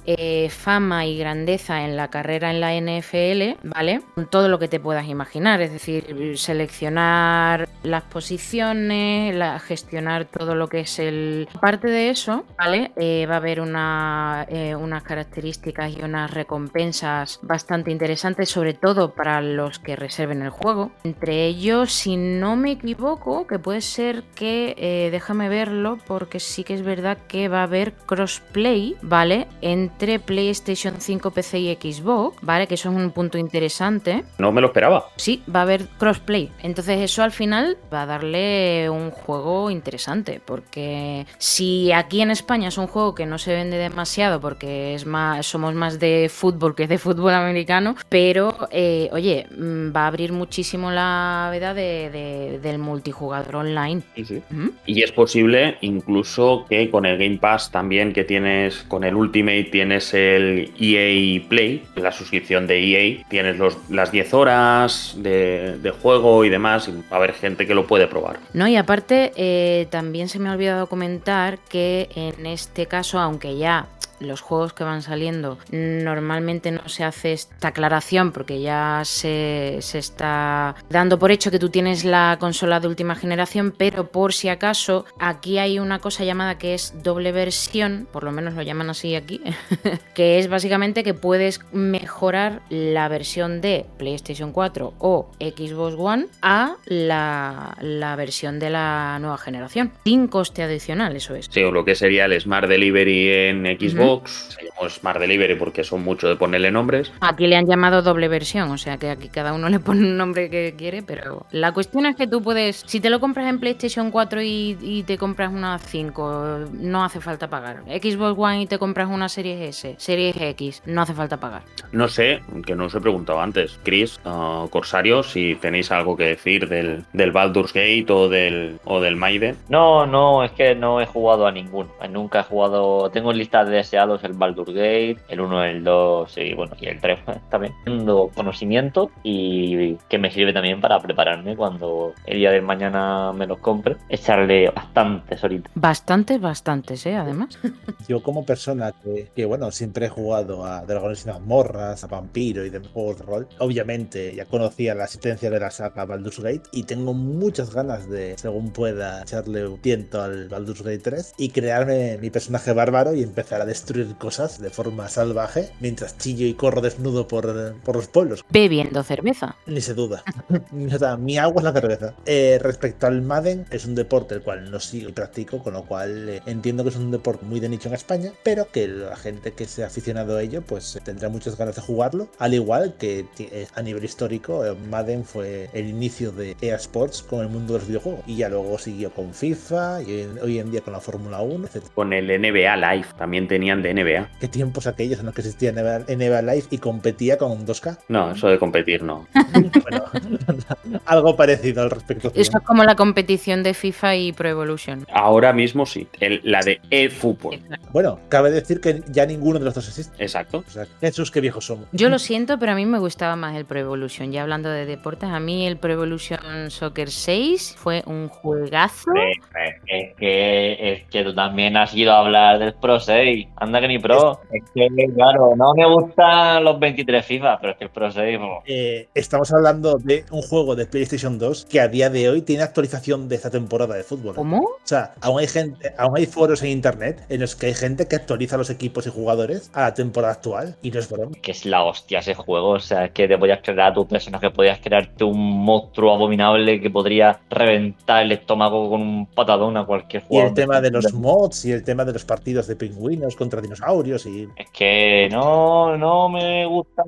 fama y grandeza en la carrera en la NFL, ¿vale? Con todo lo que te puedas imaginar, es decir, seleccionar las posiciones, gestionar todo lo que es el... Aparte de eso, ¿vale? Eh, va a haber una, eh, unas características y unas recompensas bastante interesantes, sobre todo para los que reserven el juego. Entre ellos, si no me equivoco, que puede ser que, eh, déjame verlo, porque sí que es verdad que va a haber crossplay, ¿vale? Entre PlayStation 5, PC y Xbox, ¿vale? Que eso es un punto interesante. No me lo esperaba. Sí, va a haber crossplay. Entonces eso al final va a darle un juego interesante, porque si aquí en España es un juego que no se vende demasiado porque es más, somos más de fútbol que de fútbol americano, pero eh, oye, mm, va a abrir muchísimo la veda de, del multijugador online. Sí, sí. Y es posible incluso que con el Game Pass también que tienes, con el Ultimate tienes el EA Play, la suscripción de EA, tienes los, las 10 horas de, de juego y demás, y va a haber gente que lo puede probar. No, y aparte, eh, también se me ha olvidado comentar que en este caso, aunque ya los juegos que van saliendo normalmente no se hace esta aclaración porque ya se, está dando por hecho que tú tienes la consola de última generación, pero por si acaso aquí hay una cosa llamada que es doble versión, por lo menos lo llaman así aquí, *laughs* que es básicamente que puedes mejorar la versión de PlayStation 4 o Xbox One a la, versión de la nueva generación, sin coste adicional, eso es. Sí, o lo que sería el Smart Delivery en Xbox se llamó Smart Delivery porque son mucho de ponerle nombres. Aquí le han llamado doble versión, o sea que aquí cada uno le pone un nombre que quiere, pero la cuestión es que tú puedes, si te lo compras en PlayStation 4 y, te compras una 5, no hace falta pagar. Xbox One y te compras una Series S, Series X, no hace falta pagar. No sé, que no os he preguntado antes, Chris, uh, Corsario, si tenéis algo que decir del, del Baldur's Gate o del, o del Maiden. No, no, es que no he jugado a ninguno. Nunca he jugado, tengo listas de el Baldur Gate, el 1, el 2 y bueno, y el 3 *laughs* también. Tengo conocimiento y que me sirve también para prepararme cuando el día de mañana me los compre. Echarle bastantes horitas. Bastantes, bastantes, ¿eh? Además. *laughs* Yo como persona que, bueno, siempre he jugado a Dragones y Mazmorras, a Vampiro y de juegos de rol, obviamente ya conocía la existencia de la saga Baldur's Gate y tengo muchas ganas de, según pueda, echarle un tiento al Baldur's Gate 3 y crearme mi personaje bárbaro y empezar a destruir destruir cosas de forma salvaje mientras chillo y corro desnudo por, por los pueblos. Bebiendo cerveza. Ni se duda. *laughs* mi agua es la cerveza. Eh, respecto al Madden, es un deporte el cual no sigo y practico, con lo cual eh, entiendo que es un deporte muy de nicho en España, pero que la gente que se ha aficionado a ello pues tendrá muchas ganas de jugarlo. Al igual que eh, a nivel histórico, Madden fue el inicio de EA Sports con el mundo de los videojuegos y ya luego siguió con FIFA y hoy en día con la Fórmula 1, etc. Con el NBA Live también tenían de NBA. ¿Qué tiempos aquellos en los que existía NBA, Live y competía con 2K? No, eso de competir no. *laughs* bueno, *laughs* algo parecido al respecto. Eso es como la competición de FIFA y Pro Evolution. Ahora mismo sí, la de eFootball. Bueno, cabe decir que ya ninguno de los dos existe. Exacto. O sea, Jesús, qué viejos somos. Yo lo siento, pero a mí me gustaba más el Pro Evolution. Ya hablando de deportes, a mí el Pro Evolution Soccer 6 fue un juegazo. Es que, es que tú también has ido a hablar del Pro 6. Anda que ni Pro. Es, que, claro, no me gustan los 23 FIFA, pero es que el Pro 6. Eh, estamos hablando de un juego de PlayStation 2 que a día de hoy tiene actualización de esta temporada de fútbol. ¿Cómo? O sea, aún hay gente, aún hay foros en internet en los que hay gente que actualiza los equipos y jugadores a la temporada actual y no es broma. Que es la hostia ese juego. O sea, es que te podías crear a tu personaje, podías crearte un monstruo abominable que podría reventar el estómago con un patadón a cualquier jugador. Y el tema de los mods y el tema de los partidos de pingüinos contra dinosaurios y. Es que no, no me gusta.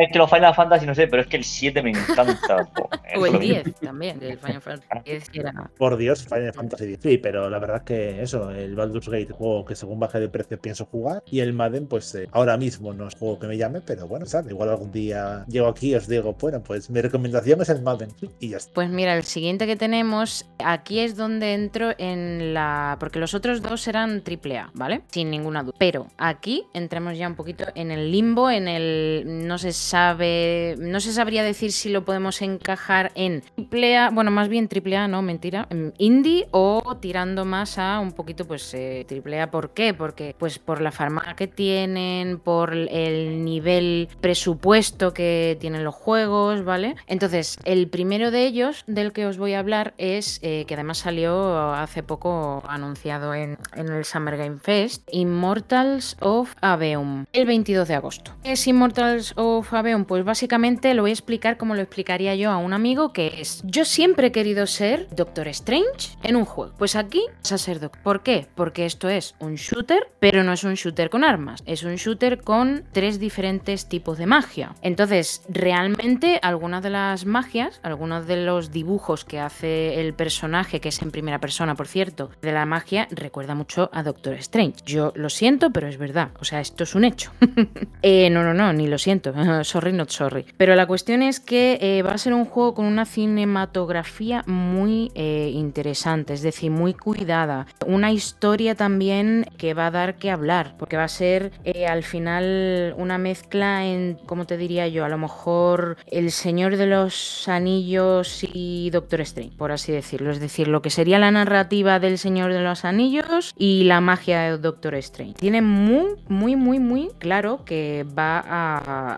Es que los Final Fantasy no sé, pero es que el 7 me encanta. *laughs* o el 10 también, el Final Fantasy 10 era. Por Dios, Final Fantasy 10. Sí, pero la verdad es que eso, el Baldur's Gate, juego que según baje de precio pienso jugar. Y el Madden, pues eh, ahora mismo no es juego que me llame, pero bueno, ¿sabes? Igual algún día llego aquí y os digo, bueno, pues mi recomendación es el Madden. Y ya está. Pues mira, el siguiente que tenemos, aquí es donde entro en la. Porque los otros dos eran AAA, ¿vale? Sin ninguna duda. Pero aquí entramos ya un poquito en el limbo, en el. No se sabe. No se sabría decir si lo podemos encajar en AAA, bueno, más bien AAA, no, mentira, indie o tirando más a un poquito, pues, eh. ¿Por qué? Porque, pues, por la farmacia que tienen, por el nivel presupuesto que tienen los juegos, ¿vale? Entonces, el primero de ellos, del que os voy a hablar, es eh, que además salió hace poco anunciado en, en, el Summer Game Fest, Immortals of Aveum, el 22 de agosto. ¿Qué es Immortals of Aveum? Pues básicamente lo voy a explicar como lo explicaría yo a un amigo, que es, yo siempre he querido ser Doctor Strange en un juego. Pues aquí vas. ¿Por qué? Porque esto es un shooter, pero no es un shooter con armas, es un shooter con tres diferentes tipos de magia. Entonces, realmente algunas de las magias, algunos de los dibujos que hace el personaje, que es en primera persona, por cierto, de la magia, recuerda mucho a Doctor Strange. Yo lo siento, pero es verdad. O sea, esto es un hecho. *laughs* eh, no, no, no, ni lo siento. *laughs* sorry, not sorry. Pero la cuestión es que eh, va a ser un juego con una cinematografía muy eh, interesante, es decir, muy cuidada. Una historia también que va a dar que hablar, porque va a ser al final una mezcla en, ¿cómo te diría yo? A lo mejor El Señor de los Anillos y Doctor Strange, por así decirlo. Es decir, lo que sería la narrativa del Señor de los Anillos y la magia de Doctor Strange. Tiene muy, muy, muy, muy claro que va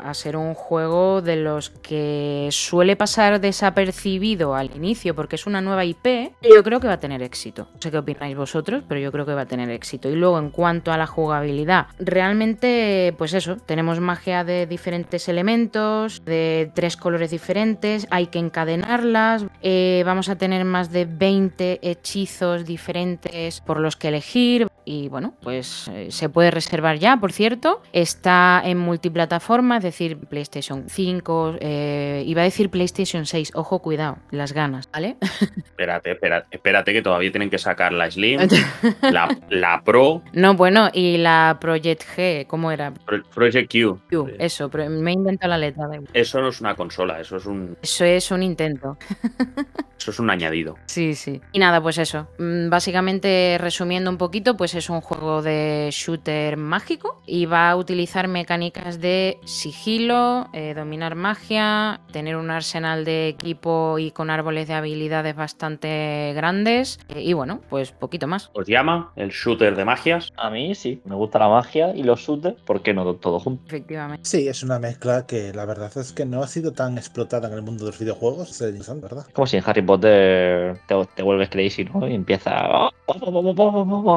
a, ser un juego de los que suele pasar desapercibido al inicio porque es una nueva IP. Yo creo que va a tener éxito. No sé qué opináis vosotros, pero yo creo que va a tener éxito. Y luego, en cuanto a la jugabilidad, realmente, pues eso, tenemos magia de diferentes elementos, de tres colores diferentes, hay que encadenarlas, eh, vamos a tener más de 20 hechizos diferentes por los que elegir. Y bueno, pues eh, se puede reservar ya, por cierto. Está en multiplataforma, es decir, PlayStation 5, eh, iba a decir PlayStation 6, ojo, cuidado, las ganas, ¿vale? *laughs* Espérate, espérate, espérate que todavía tienen que sacar la Slim, *laughs* la, la, Pro. No, bueno, y la Project G, ¿cómo era? Pro, Project Q. Q. Eso, me he inventado la letra. De... Eso no es una consola, eso es un... Eso es un intento. *laughs* Eso es un añadido. Sí, sí. Y nada, pues eso. Mm, básicamente, resumiendo un poquito, pues es un juego de shooter mágico y va a utilizar mecánicas de sigilo, eh, dominar magia, tener un arsenal de equipo y con árboles de habilidades bastante grandes. Eh, y bueno, pues poquito más. ¿Os llama el shooter de magias? A mí sí, me gusta la magia y los shooters, ¿por qué no todo junto? Efectivamente. Sí, es una mezcla que la verdad es que no ha sido tan explotada en el mundo de los videojuegos, es interesante, ¿verdad? Como si en Harry Potter te, te vuelves crazy, ¿no? Y empieza.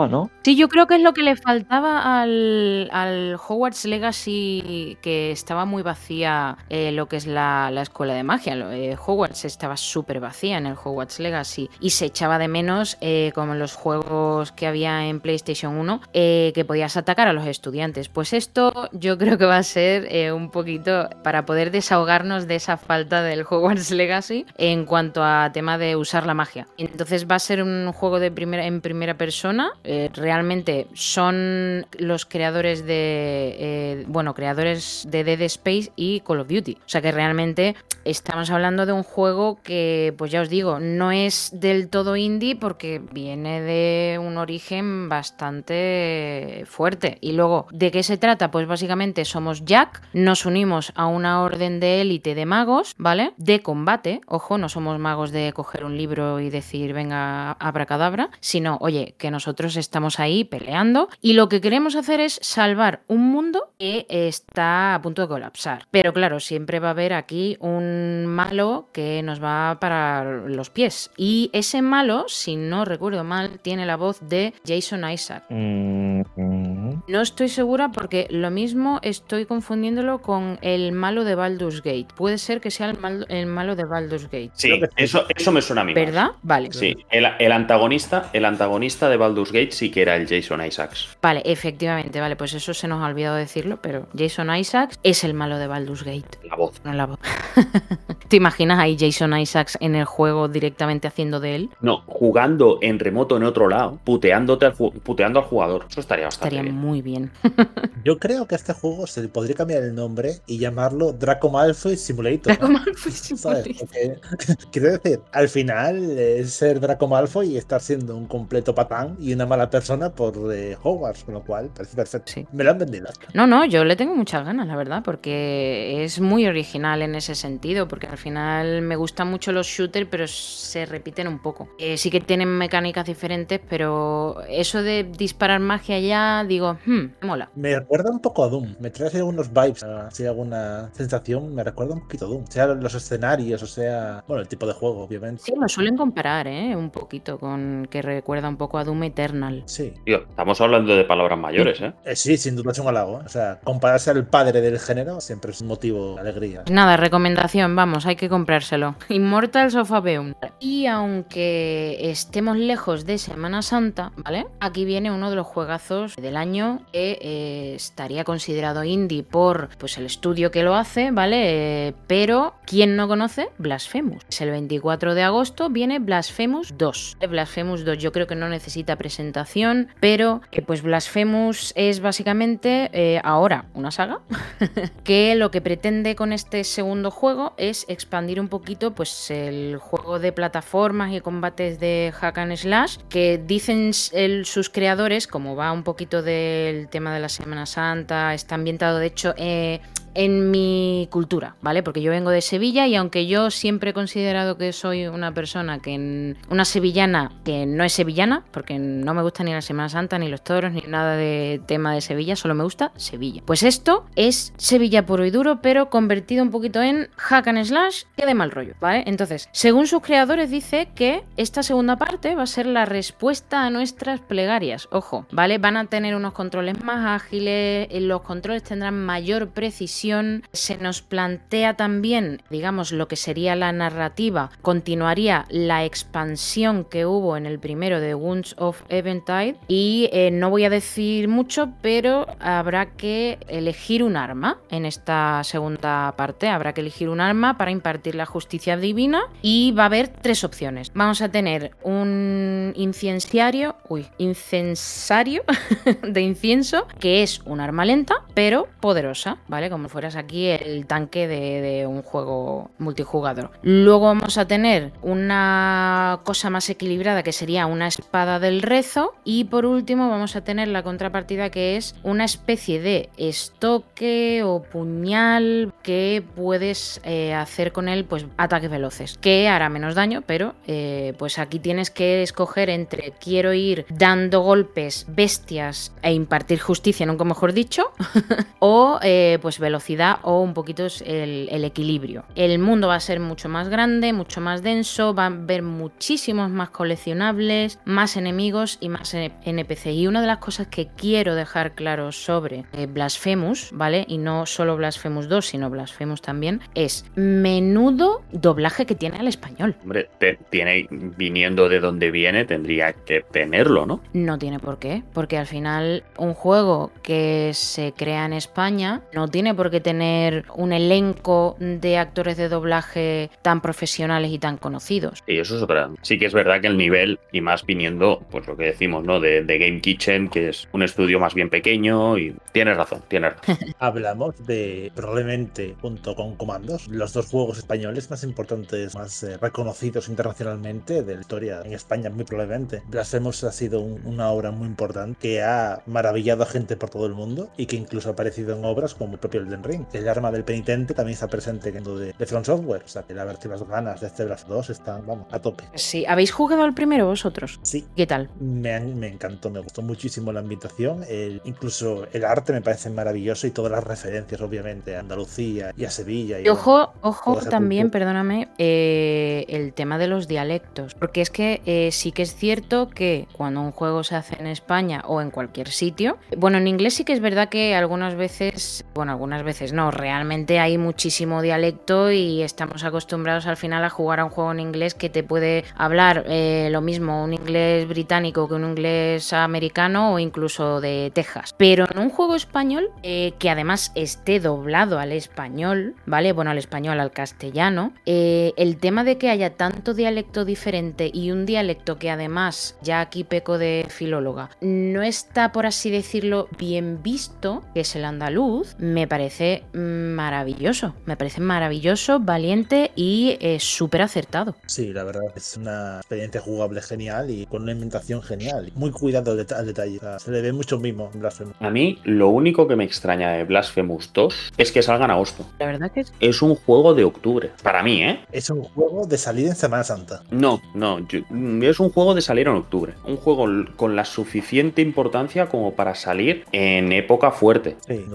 ¿no? Sí, yo creo que es lo que le faltaba al, al Hogwarts Legacy, que estaba muy vacía eh, lo que es la, la, escuela de magia. Eh, Hogwarts estaba súper vacía en el Hogwarts Legacy y se echaba de menos, eh, como en los juegos que había en PlayStation 1, eh, que podías atacar a los estudiantes. Pues esto yo creo que va a ser un poquito para poder desahogarnos de esa falta del Hogwarts Legacy en cuanto a tema de usar la magia. Entonces va a ser un juego de primera, en primera persona. Eh, realmente son los creadores de, eh, bueno, creadores de Dead Space y Call of Duty. O sea que realmente estamos hablando de un juego que, pues ya os digo, no es del todo indie porque viene de un origen bastante fuerte. Y luego, ¿de qué se trata? Pues básicamente somos Jack, nos unimos a una orden de élite de magos, ¿vale? De combate, ojo, no somos magos de coger un libro y decir, venga, abracadabra, sino oye, que nosotros estamos ahí peleando y lo que queremos hacer es salvar un mundo que está a punto de colapsar. Pero claro, siempre va a haber aquí un malo que nos va para los pies. Y ese malo, si no recuerdo mal, tiene la voz de Jason Isaac. Mm-hmm. No estoy segura porque lo mismo estoy confundiéndolo con el malo de Baldur's Gate. Puede ser que sea el, mal- el malo de Baldur's Gate. Sí, eso, eso me suena a mí. más. ¿Verdad? Vale. Sí, el, el antagonista, el antagonista de Baldur's Gate sí que era el Jason Isaacs. Vale, efectivamente, vale, pues eso se nos ha olvidado decirlo, pero Jason Isaacs es el malo de Baldur's Gate. La voz. No la voz. *laughs* ¿Te imaginas ahí Jason Isaacs en el juego directamente haciendo de él? No, jugando en remoto en otro lado, puteándote al, puteando al jugador. Eso estaría bastante Estaría bien. muy bien. *laughs* Yo creo que a este juego se le podría cambiar el nombre y llamarlo Draco Malfoy Simulator. Draco ¿no? Malfoy *laughs* ¿Sabes? Simulator. *laughs* Quiero decir, al final es ser Draco Malfoy y estar siendo un completo patán y una mala persona por eh, Hogwarts, con lo cual parece perfecto. Sí. Me lo han vendido. No, no, yo le tengo muchas ganas, la verdad, porque es muy original en ese sentido, porque al final me gustan mucho los shooters, pero se repiten un poco. Eh, sí que tienen mecánicas diferentes, pero eso de disparar magia ya, digo, hmm, me mola. Me recuerda un poco a Doom. Me trae así algunos vibes, así alguna sensación. Me recuerda un poquito a Doom. Sea los escenarios, o sea, bueno, el tipo de juego, obviamente. Sí, lo suelen comparar, ¿eh? Un poquito con que recuerda un poco a Doom Eternal. Sí. Tío, estamos hablando de palabras mayores, ¿eh? Eh, sí, sin duda es un halago. ¿eh? O sea, compararse al padre del género siempre es un motivo de alegría. Pues Nada, recomendación, vamos, hay que comprárselo. *laughs* Immortals of Aveum. Y aunque estemos lejos de Semana Santa, ¿vale? Aquí viene uno de los juegazos del año que eh, estaría considerado indie por pues el estudio que lo hace, ¿vale? Eh, pero, ¿quién no conoce? Blasphemous. El 24 de agosto, viene Blasphemous 2. Eh, Blasphemous 2 yo creo que no necesita presentación, pero eh, pues Blasphemous es básicamente eh, ahora una saga *laughs* que lo que pretende con este segundo juego es expandir un poquito pues el juego de plataformas y combates de hack and slash que dicen sus creadores como va un poquito del tema de la Semana Santa está ambientado de hecho eh, en mi cultura, ¿vale? Porque yo vengo de Sevilla y aunque yo siempre he considerado que soy una persona que una sevillana que no es sevillana, porque no me gusta ni la Semana Santa, ni los toros, ni nada de tema de Sevilla, solo me gusta Sevilla. Pues esto es Sevilla puro y duro, pero convertido un poquito en hack and slash que de mal rollo, ¿vale? Entonces, según sus creadores dice que esta segunda parte va a ser la respuesta a nuestras plegarias. Ojo, ¿vale? Van a tener unos controles más ágiles, eh, los controles tendrán mayor precisión, se nos plantea también, digamos, lo que sería la narrativa, continuaría la expansión que hubo en el primero de Wounds of Eventide y eh, no voy a decir mucho, pero habrá que elegir un arma en esta segunda parte, habrá que elegir un arma para impartir la justicia divina y va a haber tres opciones. Vamos a tener un incienciario, uy, incensario *laughs* de incienso, que es un arma lenta, pero poderosa, ¿vale? Como fueras aquí el tanque de, un juego multijugador. Luego vamos a tener una cosa más equilibrada que sería una espada del rezo. Y por último vamos a tener la contrapartida que es una especie de estoque o puñal que puedes eh, hacer con él pues ataques veloces. Que hará menos daño, pero eh, pues aquí tienes que escoger entre quiero ir dando golpes bestias e impartir justicia, nunca mejor dicho, *laughs* o eh, pues velocidad o un poquito el, el equilibrio. El mundo va a ser mucho más grande, mucho más denso, va a haber muchísimos más coleccionables, más enemigos y más NPC. Y una de las cosas que quiero dejar claro sobre eh, Blasphemous, ¿vale? Y no solo Blasphemous 2, sino Blasphemous también, es menudo doblaje que tiene al español. Hombre, te- tiene, viniendo de donde viene, tendría que tenerlo, ¿no? No tiene por qué, porque al final un juego que se crea en España no tiene por qué tener un elenco de actores de doblaje tan profesionales y tan conocidos. Y eso es otra. Sí que es verdad que el nivel, y más viniendo, pues lo que decimos, ¿no? De, de Game Kitchen, que es un estudio más bien pequeño, y tienes razón, tienes razón. *laughs* Hablamos de probablemente, junto con Comandos, los dos juegos españoles más importantes, más eh, reconocidos internacionalmente de la historia en España, muy probablemente. Blasphemous ha sido un- una obra muy importante que ha maravillado a gente por todo el mundo y que incluso ha aparecido en obras como el propio Elden Elden Ring. El arma del penitente también está presente en lo de, de From Software. O sea, que la verdad las ganas de este Blast 2 están, vamos, a tope. Sí, ¿habéis jugado al primero vosotros? Sí. ¿Qué tal? Me, me encantó, me gustó muchísimo la ambientación. El, incluso el arte me parece maravilloso y todas las referencias, obviamente, a Andalucía y a Sevilla. Y, ojo, ojo también, perdóname, eh, el tema de los dialectos. Porque es que eh, sí que es cierto que cuando un juego se hace en España o en cualquier sitio, bueno, en inglés sí que es verdad que algunas veces, bueno, algunas veces no, realmente hay muchísimo dialecto y estamos acostumbrados al final a jugar a un juego en inglés que te puede hablar eh, lo mismo un inglés británico que un inglés americano o incluso de Texas. Pero en un juego español eh, que además esté doblado al español, ¿vale? Bueno, al español, al castellano, eh, el tema de que haya tanto dialecto diferente y un dialecto que además, ya aquí peco de filóloga, no está, por así decirlo, bien visto, que es el andaluz, me parece maravilloso. Me parece maravilloso, valiente y eh, súper acertado. Sí, la verdad es una experiencia jugable genial y con una inventación genial. Muy cuidado al, detalle. se le ve mucho mismo en Blasphemous. A mí, lo único que me extraña de Blasphemous 2 es que salga en agosto. La verdad que es. Es un juego de octubre. Para mí, ¿eh? Es un juego de salir en Semana Santa. No, no. es un juego de salir en octubre. Un juego con la suficiente importancia como para salir en época fuerte. Sí,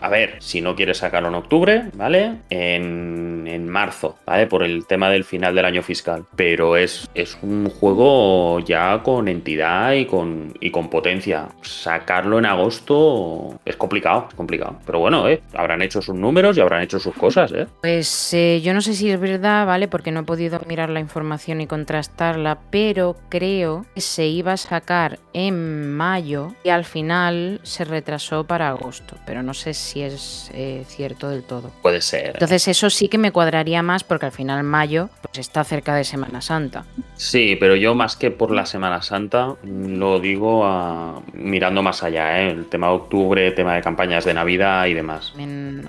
A ver, si no quieres sacarlo en octubre, ¿vale? En, en marzo, ¿vale? Por el tema del final del año fiscal. Pero es, es un juego ya con entidad y con, y con potencia. Sacarlo en agosto es complicado, es complicado. Pero bueno, ¿eh? Habrán hecho sus números y habrán hecho sus cosas, ¿eh? Pues eh, yo no sé si es verdad, ¿vale? Porque no he podido mirar la información y contrastarla, pero creo que se iba a sacar en mayo y al final se retrasó para agosto. Pero no sé si es eh, cierto del todo. Puede ser. Entonces eso sí que me cuadraría más porque al final mayo pues está cerca de Semana Santa. Sí, pero yo más que por la Semana Santa lo digo mirando más allá, ¿eh? el tema de octubre, el tema de campañas de Navidad y demás.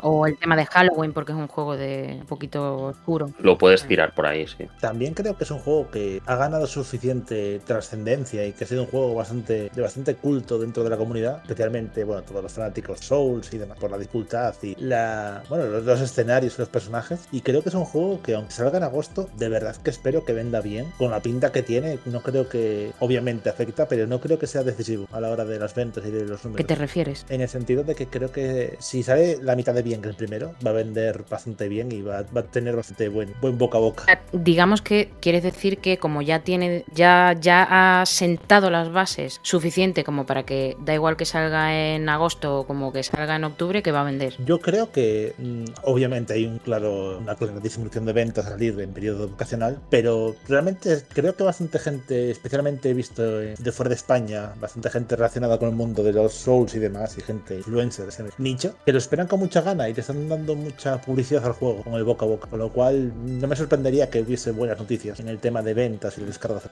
o el tema de Halloween porque es un juego de un poquito oscuro. Lo puedes tirar por ahí, sí. También creo que es un juego que ha ganado suficiente trascendencia y que ha sido un juego bastante de bastante culto dentro de la comunidad, especialmente bueno todos los fanáticos Souls y demás por la dificultad y la bueno los, los escenarios y los personajes y creo que es un juego que aunque salga en agosto de verdad que espero que venda bien con la pinta que tiene no creo que obviamente afecta pero no creo que sea decisivo a la hora de las ventas y de los números. ¿qué te refieres? en el sentido de que creo que si sale la mitad de bien que el primero va a vender bastante bien y va, a tener bastante buen, buen boca a boca. Digamos que quieres decir que como ya tiene ya ya ha sentado las bases suficiente como para que da igual que salga en agosto como que salga en octubre que va a vender yo creo que mm, obviamente hay un claro una clara disminución de ventas a salir en periodo vocacional pero realmente creo que bastante gente, especialmente he visto de fuera de España, bastante gente relacionada con el mundo de los Souls y demás, y gente influencers en el nicho, que lo esperan con mucha gana y le están dando mucha publicidad al juego con el boca a boca, con lo cual no me sorprendería que hubiese buenas noticias en el tema de ventas y descargas.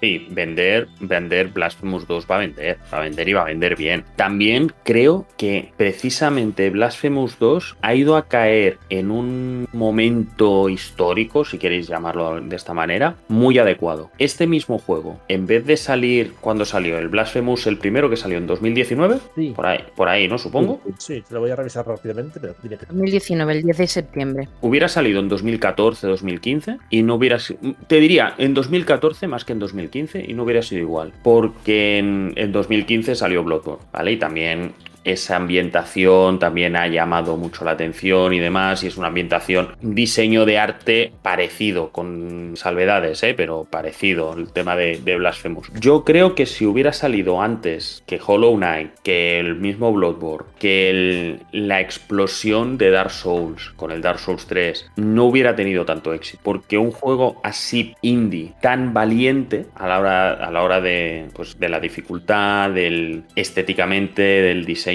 Sí, vender, vender Blasphemous 2 va a vender, va a vender y va a vender bien. También creo que precisamente Blasphemous 2 ha ido a caer en un momento histórico, si queréis llamarlo de esta manera, muy adecuado. Este mismo juego, en vez de salir cuando salió el Blasphemous, el primero que salió en 2019, sí. por ahí, por ahí, ¿no? Supongo. Sí, te lo voy a revisar rápidamente, pero diré 2019, el 10 de septiembre. Hubiera salido en 2014, 2015 y no hubiera sido. Te diría, en 2014 más que en 2015 y no hubiera sido igual. Porque en, en 2015 salió Bloodborne, ¿vale? Y también esa ambientación también ha llamado mucho la atención y demás, y es una ambientación, un diseño de arte parecido, con salvedades, ¿eh? pero parecido, el tema de, de, Blasphemous. Yo creo que si hubiera salido antes que Hollow Knight, que el mismo Bloodborne, que la explosión de Dark Souls con el Dark Souls 3, no hubiera tenido tanto éxito, porque un juego así indie, tan valiente a la hora, a la hora de, pues, de la dificultad, del estéticamente, del diseño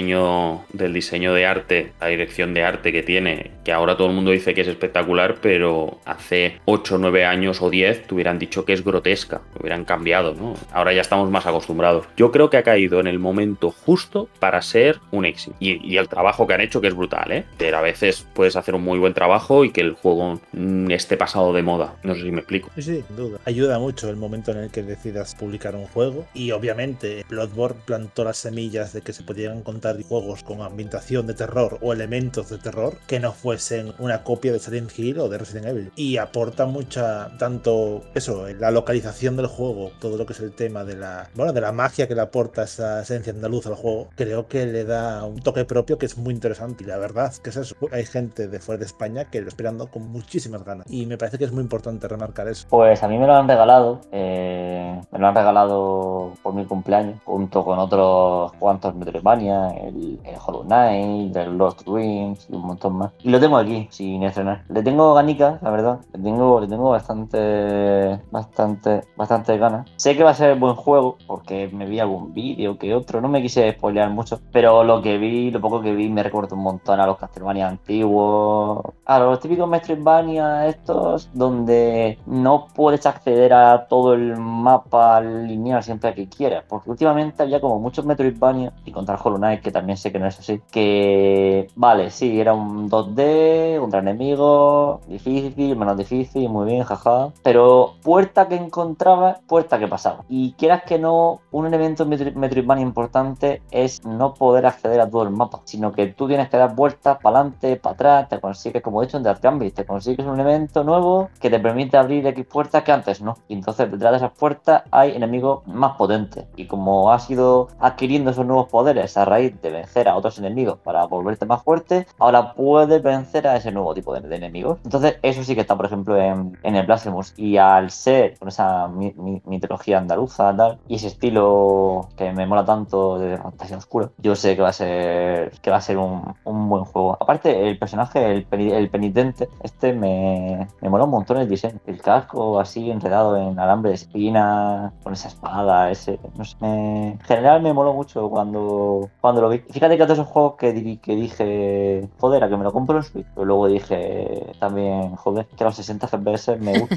del diseño de arte, la dirección de arte que tiene que ahora todo el mundo dice que es espectacular, pero hace 8, 9 años o 10 te hubieran dicho que es grotesca, hubieran cambiado, ¿no? Ahora ya estamos más acostumbrados. Yo creo que ha caído en el momento justo para ser un éxito. Y, el trabajo que han hecho, que es brutal, ¿eh? Pero a veces puedes hacer un muy buen trabajo y que el juego mm, esté pasado de moda. No sé si me explico. Sí, sin duda. Ayuda mucho el momento en el que decidas publicar un juego. Y obviamente, Bloodborne plantó las semillas de que se podían contar juegos con ambientación de terror o elementos de terror que no fuesen una copia de Silent Hill o de Resident Evil. Y aporta mucha, tanto eso, la localización del juego, todo lo que es el tema de la, bueno, de la magia que le aporta esa esencia andaluz al juego, creo que le da un toque propio que es muy interesante. Y la verdad que es eso. Hay gente de fuera de España que lo esperando con muchísimas ganas. Y me parece que es muy importante remarcar eso. Pues a mí me lo han regalado. Eh, me lo han regalado por mi cumpleaños, junto con otros cuantos Metroidvania, el, Hollow Knight, el Lost Dreams y un montón más. Y lo tengo aquí, sin estrenar. Le tengo ganica, la verdad. Le tengo, le tengo bastante, bastante, bastante ganas. Sé que va a ser buen juego, porque me vi algún vídeo que otro. No me quise spoilear mucho, pero lo que vi, lo poco que vi, me recuerda un montón a los Castlevania antiguos. A los típicos Metroidvania estos, donde no puedes acceder a todo el mapa lineal siempre que quieras. Porque últimamente había como muchos Metroidvania, y contra Hollow Knight, que también sé que no es así, que vale, sí, era un 2D, contra enemigo, difícil, menos difícil, muy bien, jaja. Pero puerta que encontraba, puerta que pasaba. Y quieras que no, un elemento Metroidvania importante es no poder acceder a todo el mapa, sino que tú tienes que dar vueltas para adelante, para atrás, te consigues, como he dicho en Death Gambit, te consigues un elemento nuevo que te permite abrir X puertas que antes no. Y entonces detrás de esas puertas hay enemigos más potentes. Y como has ido adquiriendo esos nuevos poderes a raíz de vencer a otros enemigos para volverte más fuerte, ahora puedes vencer a ese nuevo tipo de, enemigos. Entonces, eso sí que está, por ejemplo, en, en el Blasphemous. Y al ser con esa mitología andaluza y ese estilo que me mola tanto de fantasía oscura, yo sé que va a ser que va a ser un, un buen juego. Aparte, el personaje, el, el penitente, este me, me mola un montón el diseño. El casco así enredado en alambre de espina, con esa espada, ese. No sé. en general me moló mucho cuando, cuando lo vi. Fíjate que de esos juegos que, que dije, joder, a que me lo compro Pero luego dije también, joder, que a los 60 FPS me gusta.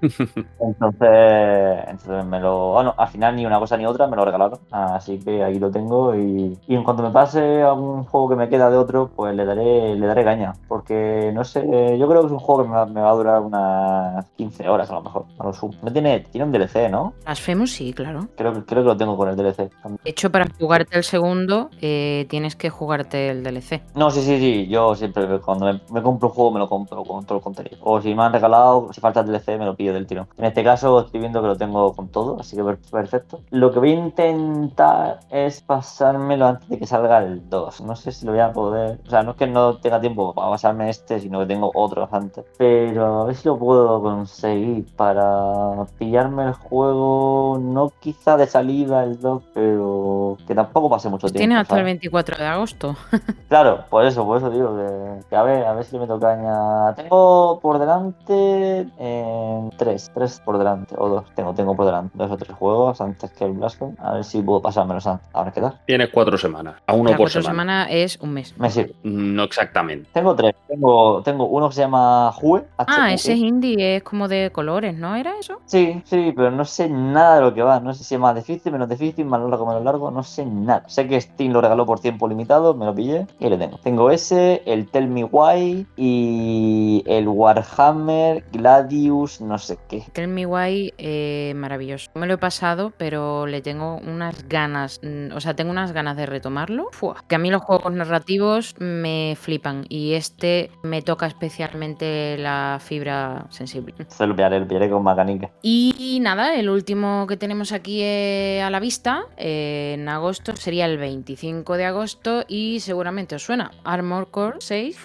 *laughs* entonces, entonces me lo. Bueno, al final ni una cosa ni otra me lo regalaron. Así que aquí lo tengo y, y en cuanto me pase a un juego que me queda de otro, pues le daré, le daré caña. Porque no sé, yo creo que es un juego que me va, a durar unas 15 horas a lo mejor. A lo No tiene, tiene un DLC, ¿no? Blasphemous sí, claro. Creo, creo que lo tengo con el DLC. De hecho, para jugarte el segundo, eh, tienes que jugarte el DLC. No, sí, sí, sí. Yo siempre cuando me, compro un juego me lo compro con todo el contenido. O si me han regalado, si falta el DLC, me lo pillo del tiro. En este caso estoy viendo que lo tengo con todo, así que perfecto. Lo que voy a intentar es pasármelo antes de que salga el 2. No sé si lo voy a poder. O sea, no es que no tenga tiempo para pasarme este, sino que tengo otros antes. Pero a ver si lo puedo conseguir para pillarme el juego. No quizá de salida el 2, pero que tampoco pase mucho tiempo. Tiene hasta el 24 de agosto. *laughs* claro, por eso, por eso digo que, a ver, a ver si me toca añadir. Tengo por delante eh, tres, tres por delante, o dos. Tengo, tengo por delante dos o tres juegos antes que el Blasphemous. A ver si puedo pasármelos ahora qué tal. Tienes cuatro semanas, a uno por cuatro semana. es un mes. Me sirve. No exactamente. Tengo tres. Tengo, tengo uno que se llama Hue. Ah, ese es indie, es como de colores, ¿no? ¿Era eso? Sí, sí, pero no sé nada de lo que va. No sé si es más difícil, menos difícil, más largo, menos largo. No sé nada. Sé que Steam lo regaló por tiempo limitado, me lo pillé y le tengo. Tengo ese, el Tell Me Why y el Warhammer Gladius, no sé qué. Tell Me Why, eh, maravilloso. Me lo he pasado, pero le tengo unas ganas, mm, o sea, tengo unas ganas de retomarlo. Que a mí los juegos narrativos me flipan y este me toca especialmente la fibra sensible. Se lo pillaré, lo pillaré con Macanica. Y nada, el último que tenemos aquí eh, a la vista eh, en agosto sería el 25 de agosto y seguramente os suena Armor Core 6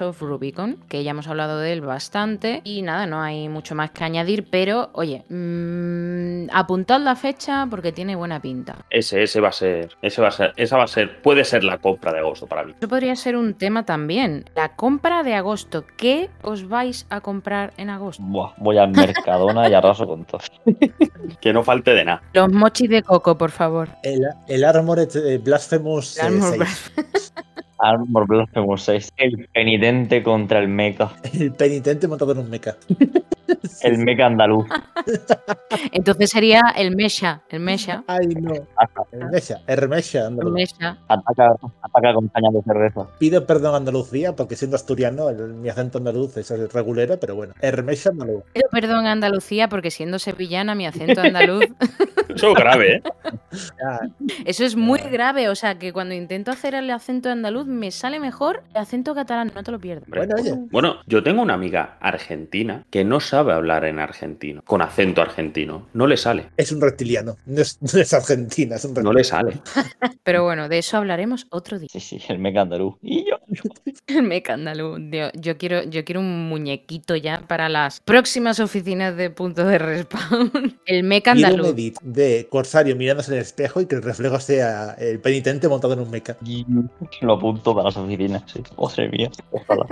Of Rubicon, que ya hemos hablado de él bastante y nada, no hay mucho más que añadir, pero oye, mmm, apuntad la fecha porque tiene buena pinta. Ese, ese va a ser, ese va a ser, esa va a ser, puede ser la compra de agosto para mí. Eso podría ser un tema también. La compra de agosto. ¿Qué os vais a comprar en agosto? voy al Mercadona y arraso con todo. *laughs* que no falte de nada. Los mochis de coco, por favor. El, el Armored eh, Blasphemous. El Armor Blasphemous 6. El penitente contra el mecha. El penitente montado en un mecha. *laughs* *laughs* El mecha andaluz. *laughs* Entonces sería el Mesha. El Mesha. Ay, no. El Mesha. El Mesha, El andaluz. Mesha. Ataca, ataca con caña de cerveza. Pido perdón a Andalucía porque siendo asturiano el- mi acento andaluz es regulero, pero bueno. Hermesha andaluz. Pido perdón a Andalucía porque siendo sevillana mi acento andaluz. *laughs* Eso es grave, ¿eh? Eso es muy grave. O sea que cuando intento hacer el acento andaluz me sale mejor el acento catalán. No te lo pierdas. Hombre. Bueno, oye. Bueno, yo tengo una amiga argentina que no sabe hablar en argentino, con acento argentino. No le sale. es un reptiliano. No es, no es argentina, es un No reptiliano. le sale. *laughs* Pero bueno, de eso hablaremos otro día. Sí, sí, el andaluz. Y yo. *laughs* El meca andaluz. Dios, yo quiero, yo quiero un muñequito ya para las próximas oficinas de punto de respawn. *laughs* El meca un edit de Corsario mirándose en el espejo y que el reflejo sea el penitente montado en un mecha. Y Lo apunto para las oficinas, sí. Madre mía. Ojalá.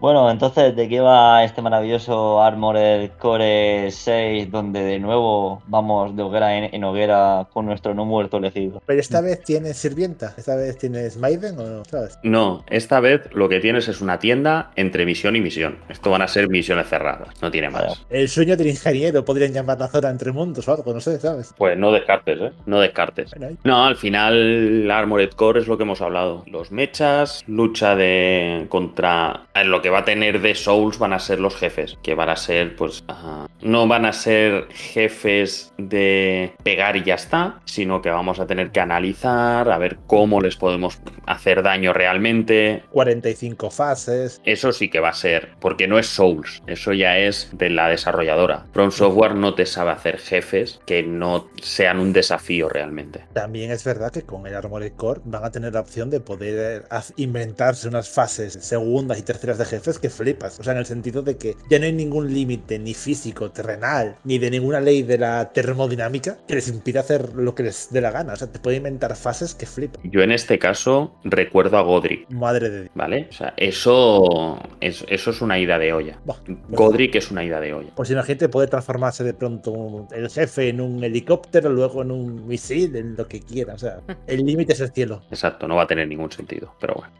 Bueno, entonces, ¿de qué va este maravilloso Armored Core 6 donde de nuevo vamos de hoguera en, en hoguera con nuestro no muerto elegido? Pero esta vez tienes sirvienta. Esta vez tienes Maiden o no, ¿sabes? No, esta vez lo que tienes es una tienda entre misión y misión. Esto van a ser misiones cerradas, no tiene más. El sueño del ingeniero podrían llamar la zona entre mundos o algo, no sé, ¿sabes? Pues no descartes, ¿eh? No descartes. No, al final Armored Core es lo que hemos hablado. Los mechas, lucha de contra en lo que va a tener de Souls van a ser los jefes, que van a ser pues no van a ser jefes de pegar y ya está, sino que vamos a tener que analizar, a ver cómo les podemos hacer daño realmente. 45 fases. Eso sí que va a ser, porque no es Souls, eso ya es de la desarrolladora. From Software no te sabe hacer jefes que no sean un desafío realmente. También es verdad que con el Armored Core van a tener la opción de poder haz- inventarse unas fases segundas y terceras de jefes que flipas. O sea, en el sentido de que ya no hay ningún límite ni físico, terrenal, ni de ninguna ley de la termodinámica que les impida hacer lo que les dé la gana. O sea, te puede inventar fases que flipan. Yo en este caso recuerdo a Godric, Madre de Dios. ¿vale? O sea, eso es, eso es una ida de olla. Buah, Godric es una ida de olla. Pues imagínate poder transformarse de pronto el jefe en un helicóptero, luego en un misil, en lo que quiera. O sea, *laughs* el límite es el cielo. Exacto, no va a tener ningún sentido, pero bueno.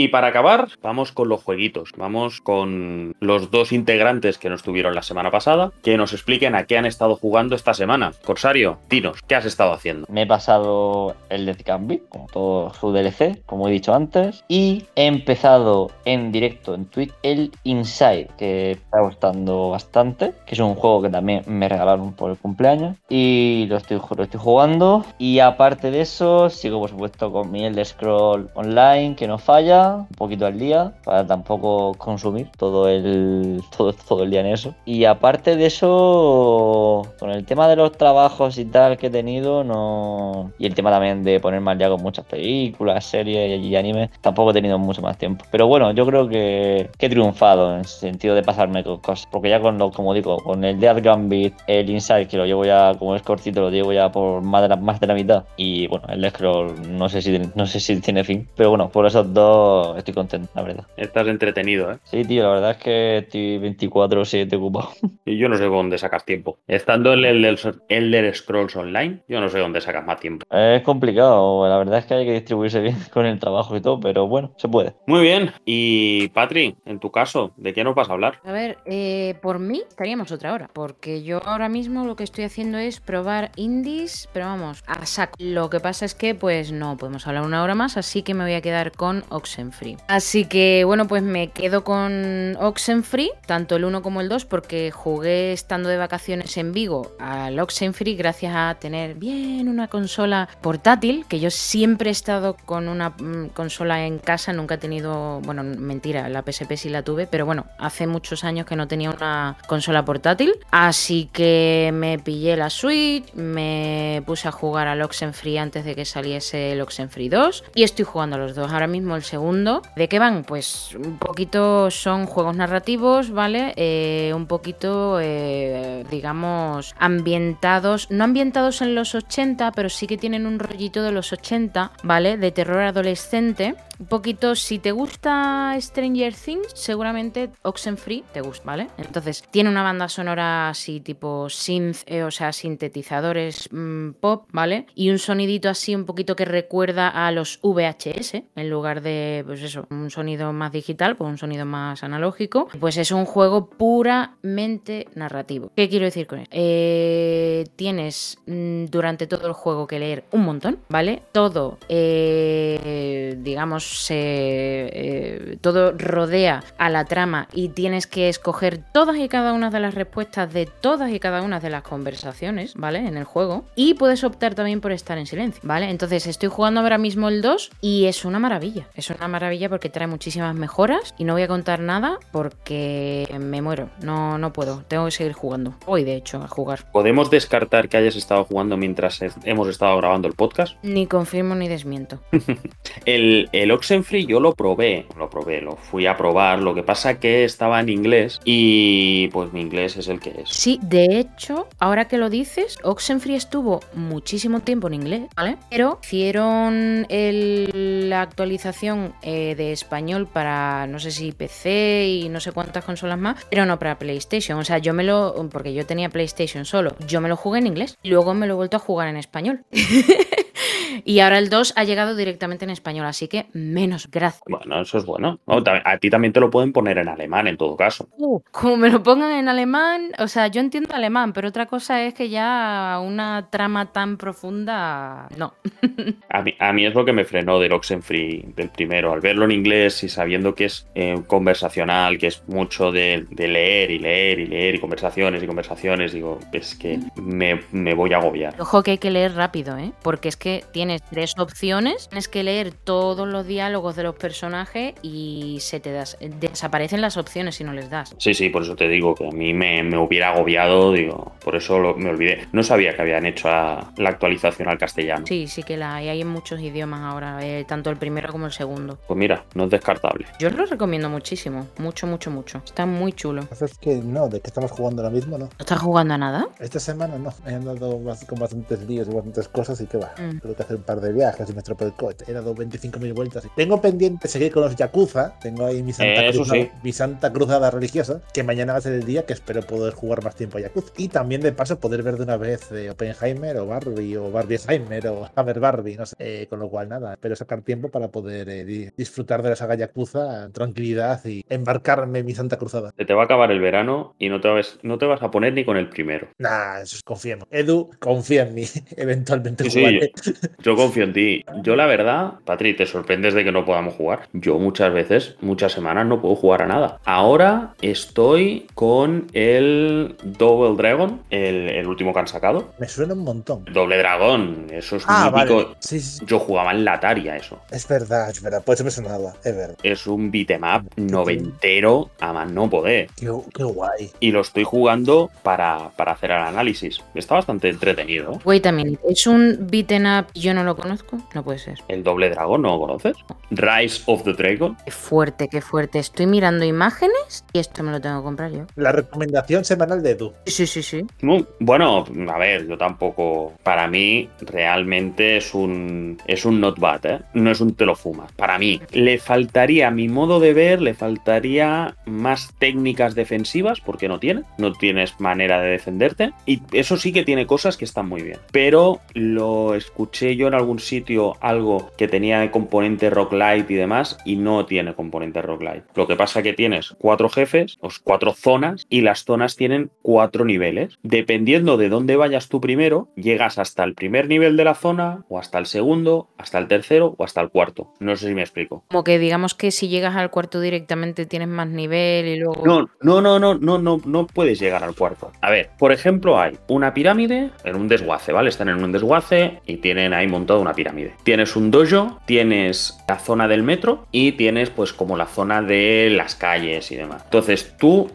Y para acabar, vamos con los jueguitos. Vamos con los dos integrantes que nos tuvieron la semana pasada, que nos expliquen a qué han estado jugando esta semana. Corsario, dinos, ¿qué has estado haciendo? Me he pasado el Death Gambit, como todo su DLC, como he dicho antes, y he empezado en directo en Twitch el Inside, que está gustando bastante, que es un juego que también me regalaron por el cumpleaños, y lo estoy, lo estoy jugando. Y aparte de eso, sigo por supuesto con mi Elder Scroll Online, que no falla, un poquito al día, para tampoco consumir todo el, *laughs* todo, todo el día en eso. Y aparte de eso, con el tema de los trabajos y tal que he tenido, no. Y el tema también de ponerme al día con muchas películas, series y anime, tampoco he tenido mucho más tiempo. Pero bueno, yo creo que, que he triunfado en el sentido de pasarme cosas. Porque ya con lo, como digo, con el Death Gambit, el Inside, que lo llevo ya, como es cortito, lo llevo ya por más de la, más de la mitad. Y bueno, el Scroll no sé si no sé si tiene fin. Pero bueno, por esos dos estoy contento, la verdad. Estás entretenido, ¿eh? Sí, tío, la verdad es que estoy 24-7 ocupado. *laughs* Y yo no sé dónde sacas tiempo. Estando en el Elder- Elder Scrolls Online, yo no sé dónde sacas más tiempo. Es complicado, la verdad es que hay que distribuirse bien *laughs* con el trabajo y todo, pero bueno, se puede. Muy bien. Y Patri, en tu caso, ¿de qué nos vas a hablar? A ver, eh, por mí estaríamos otra hora, porque yo ahora mismo lo que estoy haciendo es probar indies, pero vamos, a saco. Lo que pasa es que pues no podemos hablar una hora más, así que me voy a quedar con Oxenfree. Así que bueno, pues me quedo con Oxenfree, tanto el 1 como el 2, porque jugué estando de vacaciones en Vigo al Oxenfree gracias a tener bien una consola portátil, que yo siempre he estado con una mm, consola en casa, nunca he tenido, bueno, mentira, la PSP sí la tuve, pero bueno, hace muchos años que no tenía una consola portátil, así que me pillé la Switch, me puse a jugar al Oxenfree antes de que saliese el Oxenfree 2 y estoy jugando a los dos. Ahora mismo el segundo, ¿de qué van? Pues un poquito son juegos narrativos, ¿vale? Eh, un poquito, eh, digamos, ambientados, no ambientados en los 80, pero sí que tienen un rollito de los 80, ¿vale? De terror adolescente Un poquito, si te gusta Stranger Things, seguramente Oxenfree te gusta, ¿vale? Entonces, tiene una banda sonora así tipo synth, eh, o sea, sintetizadores mm, pop, ¿vale? Y un sonidito así un poquito que recuerda a los VHS, en lugar de, pues eso, un sonido más digital, pues un sonido más analógico. Pues es un juego puramente narrativo. ¿Qué quiero decir con esto? Eh, tienes mm, durante todo el juego que leer un montón, ¿vale? Todo, eh, digamos, eh, todo rodea a la trama y tienes que escoger todas y cada una de las respuestas de todas y cada una de las conversaciones, ¿vale? En el juego. Y puedes optar también por estar en silencio, ¿vale? Entonces estoy jugando ahora mismo el 2 y es una maravilla. Es una maravilla porque trae muchísimas mejoras y no voy a contar nada porque me muero. No, no puedo. Tengo que seguir jugando. Hoy, de hecho, a jugar. ¿Podemos descartar que hayas estado jugando mientras hemos estado grabando el podcast? Ni confirmo ni desmiento. *laughs* el, el Oxenfree yo lo probé, lo probé, lo fui a probar. Lo que pasa que estaba en inglés y pues mi inglés es el que es. Sí, de hecho, ahora que lo dices, Oxenfree estuvo muchísimo tiempo en inglés, ¿vale? Pero hicieron la actualización eh, de español para no sé si PC y no sé cuántas consolas más, pero no para PlayStation. O sea, yo me lo, porque yo tenía PlayStation solo, yo me lo jugué en inglés, luego me lo he vuelto a jugar en español. *laughs* Y ahora el 2 ha llegado directamente en español, así que menos gracias. Bueno, eso es bueno. a ti también te lo pueden poner en alemán en todo caso. Uh, como me lo pongan en alemán, o sea, yo entiendo alemán, pero otra cosa es que ya una trama tan profunda, no. *laughs* a, mí, a mí es lo que me frenó del Oxenfree, del primero, al verlo en inglés y sabiendo que es eh, conversacional, que es mucho de, leer y leer y leer y conversaciones y conversaciones, digo, es que me, me voy a agobiar. Ojo que hay que leer rápido, ¿eh? Porque es que tiene tienes tres opciones, tienes que leer todos los diálogos de los personajes y se te das, desaparecen las opciones si no les das. Sí, sí, por eso te digo que a mí me, hubiera agobiado, digo, por eso me olvidé. No sabía que habían hecho la actualización al castellano. Sí, sí que la hay, hay en muchos idiomas ahora, eh, tanto el primero como el segundo. Pues mira, no es descartable. Yo lo recomiendo muchísimo, mucho, mucho, mucho. Está muy chulo. Es que no, de que estamos jugando ahora mismo, ¿no? ¿No estás jugando a nada? Esta semana no, he andado con bastantes líos y bastantes cosas y que va. Mm. Tengo que hacer un par de viajes y me estropeó el coche. He dado 25.000 vueltas. Tengo pendiente seguir con los Yakuza. Tengo ahí mi Santa, cruzada, mi santa Cruzada religiosa. Que mañana va a ser el día que espero poder jugar más tiempo a Yakuza. Y también de paso poder ver de una vez eh, Oppenheimer o Barbie o Barbieheimer o *laughs* Hammer Barbie. No sé. Eh, con lo cual, nada. Espero sacar tiempo para poder eh, disfrutar de la saga Yakuza, tranquilidad y embarcarme en mi Santa Cruzada. Se te va a acabar el verano y no te vas, no te vas a poner ni con el primero. Nah, eso confiemos. Edu, confía en mí. *laughs* Eventualmente sí, Sí, *laughs* yo confío en ti. Yo la verdad, Patri, te sorprendes de que no podamos jugar. Yo muchas veces, muchas semanas no puedo jugar a nada. Ahora estoy con el Double Dragon, el, último que han sacado. Me suena un montón. Doble Dragón, eso es ah, mítico. Yo jugaba en la Atari eso. Es verdad, es verdad, pues me sonaba, es verdad. Es un beat'em noventero a más no poder. Qué, guay. Y lo estoy jugando para, para hacer el análisis. Está bastante entretenido. Wait también ¿es un beat'em up? Yo no lo conozco. No puede ser. El doble dragón, ¿no lo conoces? Rise of the Dragon. Qué fuerte, qué fuerte. Estoy mirando imágenes y esto me lo tengo que comprar yo. La recomendación semanal de Edu. Sí, sí, sí. bueno, a ver, yo tampoco. Para mí, realmente es un. Es un not bad, ¿eh? No es un te lo fumas. Para mí, le faltaría, a mi modo de ver, le faltaría más técnicas defensivas, porque no tiene. No tienes manera de defenderte. Y eso sí que tiene cosas que están muy bien. Pero lo escuché yo en algún sitio algo que tenía componente rock light y demás y no tiene componente rock light. Lo que pasa que tienes cuatro jefes, o cuatro zonas y las zonas tienen cuatro niveles. Dependiendo de dónde vayas tú primero, llegas hasta el primer nivel de la zona o hasta el segundo, hasta el tercero o hasta el cuarto. No sé si me explico. Como que digamos que si llegas al cuarto directamente tienes más nivel y luego... No, no, no, no, no, no, no puedes llegar al cuarto. A ver, por ejemplo hay una pirámide en un desguace, ¿vale? Están en un desguace y tienen ahí montado una pirámide. Tienes un dojo, tienes la zona del metro y tienes pues como la zona de las calles y demás. Entonces tú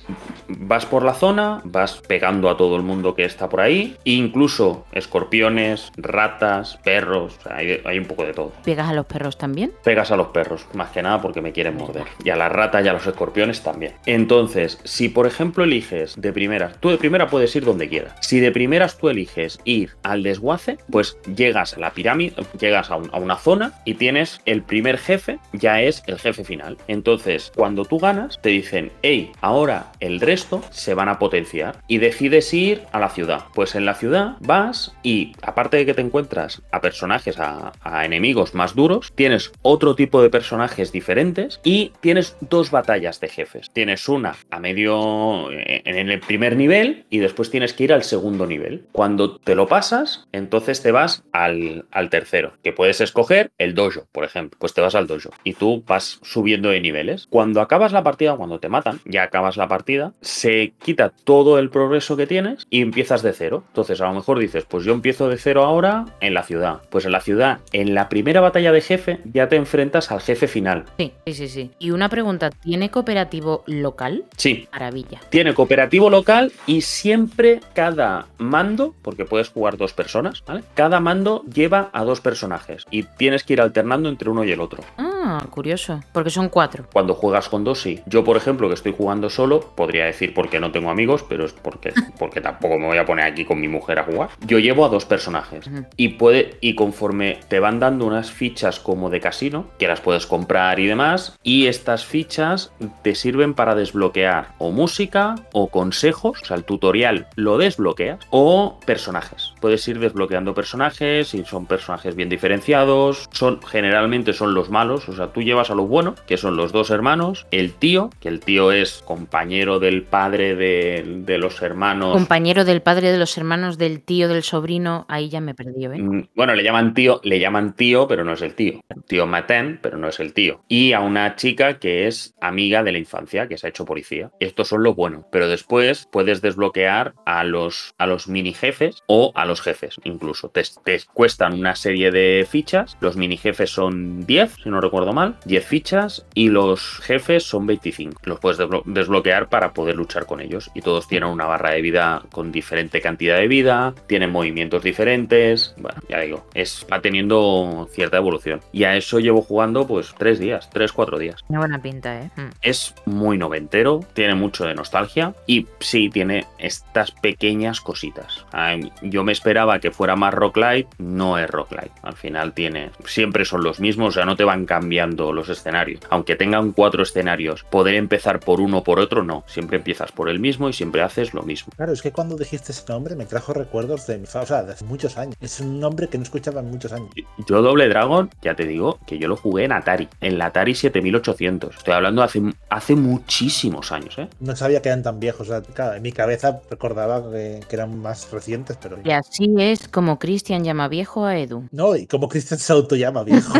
vas por la zona, vas pegando a todo el mundo que está por ahí, incluso escorpiones, ratas, perros, hay, hay, un poco de todo. ¿Pegas a los perros también? Pegas a los perros, más que nada porque me quieren morder. Y a las ratas y a los escorpiones también. Entonces, si por ejemplo eliges de primeras, tú de primera puedes ir donde quieras. Si de primeras tú eliges ir al desguace, pues llegas a la pirámide llegas a, una zona y tienes el primer jefe, ya es el jefe final. Entonces, cuando tú ganas, te dicen, hey, ahora el resto se van a potenciar y decides ir a la ciudad. Pues en la ciudad vas y aparte de que te encuentras a personajes, a, enemigos más duros, tienes otro tipo de personajes diferentes y tienes dos batallas de jefes. Tienes una a medio en el primer nivel y después tienes que ir al segundo nivel. Cuando te lo pasas, entonces te vas al tercero, que puedes escoger el dojo, por ejemplo. Pues te vas al dojo y tú vas subiendo de niveles. Cuando acabas la partida, cuando te matan, ya acabas la partida, se quita todo el progreso que tienes y empiezas de cero. Entonces a lo mejor dices, pues yo empiezo de cero ahora en la ciudad. Pues en la ciudad, en la primera batalla de jefe, ya te enfrentas al jefe final. Sí, sí, sí, sí. Y una pregunta, ¿tiene cooperativo local? Sí. Maravilla. Tiene cooperativo local y siempre cada mando, porque puedes jugar dos personas, ¿vale? Cada mando lleva a dos personajes y tienes que ir alternando entre uno y el otro. Ah, curioso. Porque son cuatro. Cuando juegas con dos, sí. Yo, por ejemplo, que estoy jugando solo, podría decir porque no tengo amigos, pero es porque, *laughs* porque tampoco me voy a poner aquí con mi mujer a jugar. Yo llevo a dos personajes y puede y conforme te van dando unas fichas como de casino que las puedes comprar y demás y estas fichas te sirven para desbloquear o música o consejos, o sea, el tutorial lo desbloqueas o personajes. Puedes ir desbloqueando personajes y son personajes bien diferenciados, son generalmente son los malos, o sea, tú llevas a los buenos, que son los dos hermanos, el tío, que el tío es compañero del padre de, de los hermanos. Compañero del padre de los hermanos, del tío, del sobrino, ahí ya me perdió, ¿eh? Mm, Bueno, le llaman tío, le llaman tío, pero no es el tío. Tío Maten, pero no es el tío. Y a una chica que es amiga de la infancia, que se ha hecho policía. Estos son lo bueno. Pero después puedes desbloquear a los, a los mini jefes o a los jefes, incluso. Te, te cuestan una serie de fichas. Los mini jefes son 10, si no recuerdo mal. 10 fichas. Y los jefes son 25. Los puedes desblo- desbloquear para poder luchar con ellos. Y todos tienen una barra de vida con diferente cantidad de vida. Tienen movimientos diferentes. Bueno, ya digo, es, va teniendo cierta evolución. Y a eso llevo jugando pues 3 días, 3-4 días. Tiene buena pinta, ¿eh? Mm. Es muy noventero, tiene mucho de nostalgia y sí tiene estas pequeñas cositas. Ay, Yo me esperaba que fuera más rocklight, no es rocklight. Al final tiene, siempre son los mismos, o sea, no te van cambiando los escenarios. Aunque tengan cuatro escenarios, poder empezar por uno o por otro, no. Siempre empiezas por el mismo y siempre haces lo mismo. Claro, es que cuando dijiste ese nombre me trajo recuerdos de mi o sea, de hace muchos años. Es un nombre que no escuchaba en muchos años. Yo Doble Dragon, ya te digo, que yo lo jugué en Atari, en la Atari 7800. Estoy hablando hace, hace muchísimos años, ¿eh? No sabía que eran tan viejos. O sea, claro, en mi cabeza recordaba que, que eran más recientes, pero. Y así es como Cristian llama viejo a Edu. No, y como Cristian se autollama viejo.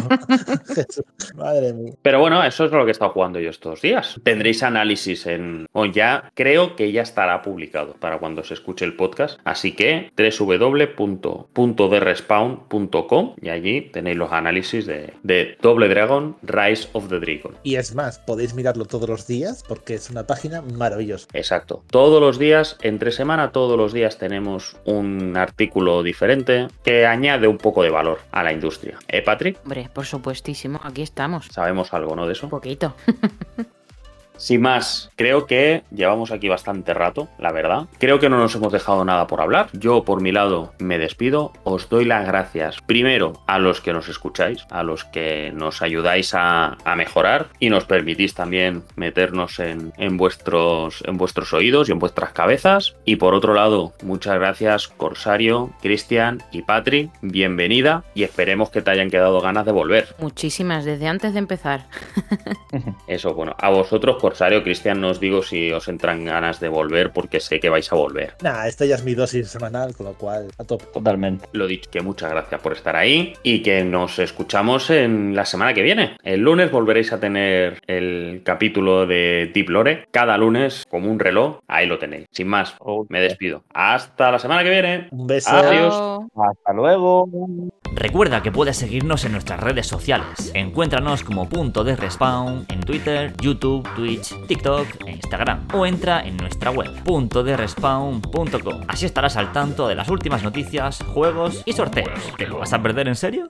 Jesús, *laughs* *laughs* Madre mía. Pero bueno, eso es lo que he estado jugando yo estos días. Tendréis análisis en. O ya creo que ya estará publicado para cuando se escuche el podcast. Así que www.derespawn.com y allí tenéis los análisis de, de Double Dragon Rise of the Dragon. Y es más, podéis mirarlo todos los días porque es una página maravillosa. Exacto. Todos los días, entre semana, todos los días tenemos un artículo diferente que añade un poco de valor a la industria. ¿Eh, Patrick? Hombre, por supuestísimo, aquí estamos. Sabemos algo, ¿no? De eso. Un poquito. *laughs* Sin más, creo que llevamos aquí bastante rato, la verdad. Creo que no nos hemos dejado nada por hablar. Yo, por mi lado, me despido. Os doy las gracias primero a los que nos escucháis, a los que nos ayudáis a, a mejorar y nos permitís también meternos en, en vuestros, en vuestros oídos y en vuestras cabezas. Y por otro lado, muchas gracias, Corsario, Cristian y Patrick. Bienvenida y esperemos que te hayan quedado ganas de volver. Muchísimas, desde antes de empezar. *laughs* Eso, bueno, a vosotros, Corsario, Cristian, no os digo si os entran ganas de volver porque sé que vais a volver. Nah, esta ya es mi dosis semanal, con lo cual, a tope. Totalmente. Lo dicho, que muchas gracias por estar ahí y que nos escuchamos en la semana que viene. El lunes volveréis a tener el capítulo de Deep Lore. Cada lunes, como un reloj, ahí lo tenéis. Sin más, me despido. Hasta la semana que viene. Un beso. Adiós. Hasta luego. Recuerda que puedes seguirnos en nuestras redes sociales. Encuéntranos como punto de respawn en Twitter, YouTube, TikTok e Instagram. O entra en nuestra web, respawn.com. Así estarás al tanto de las últimas noticias, juegos y sorteos. ¿Te lo vas a perder en serio?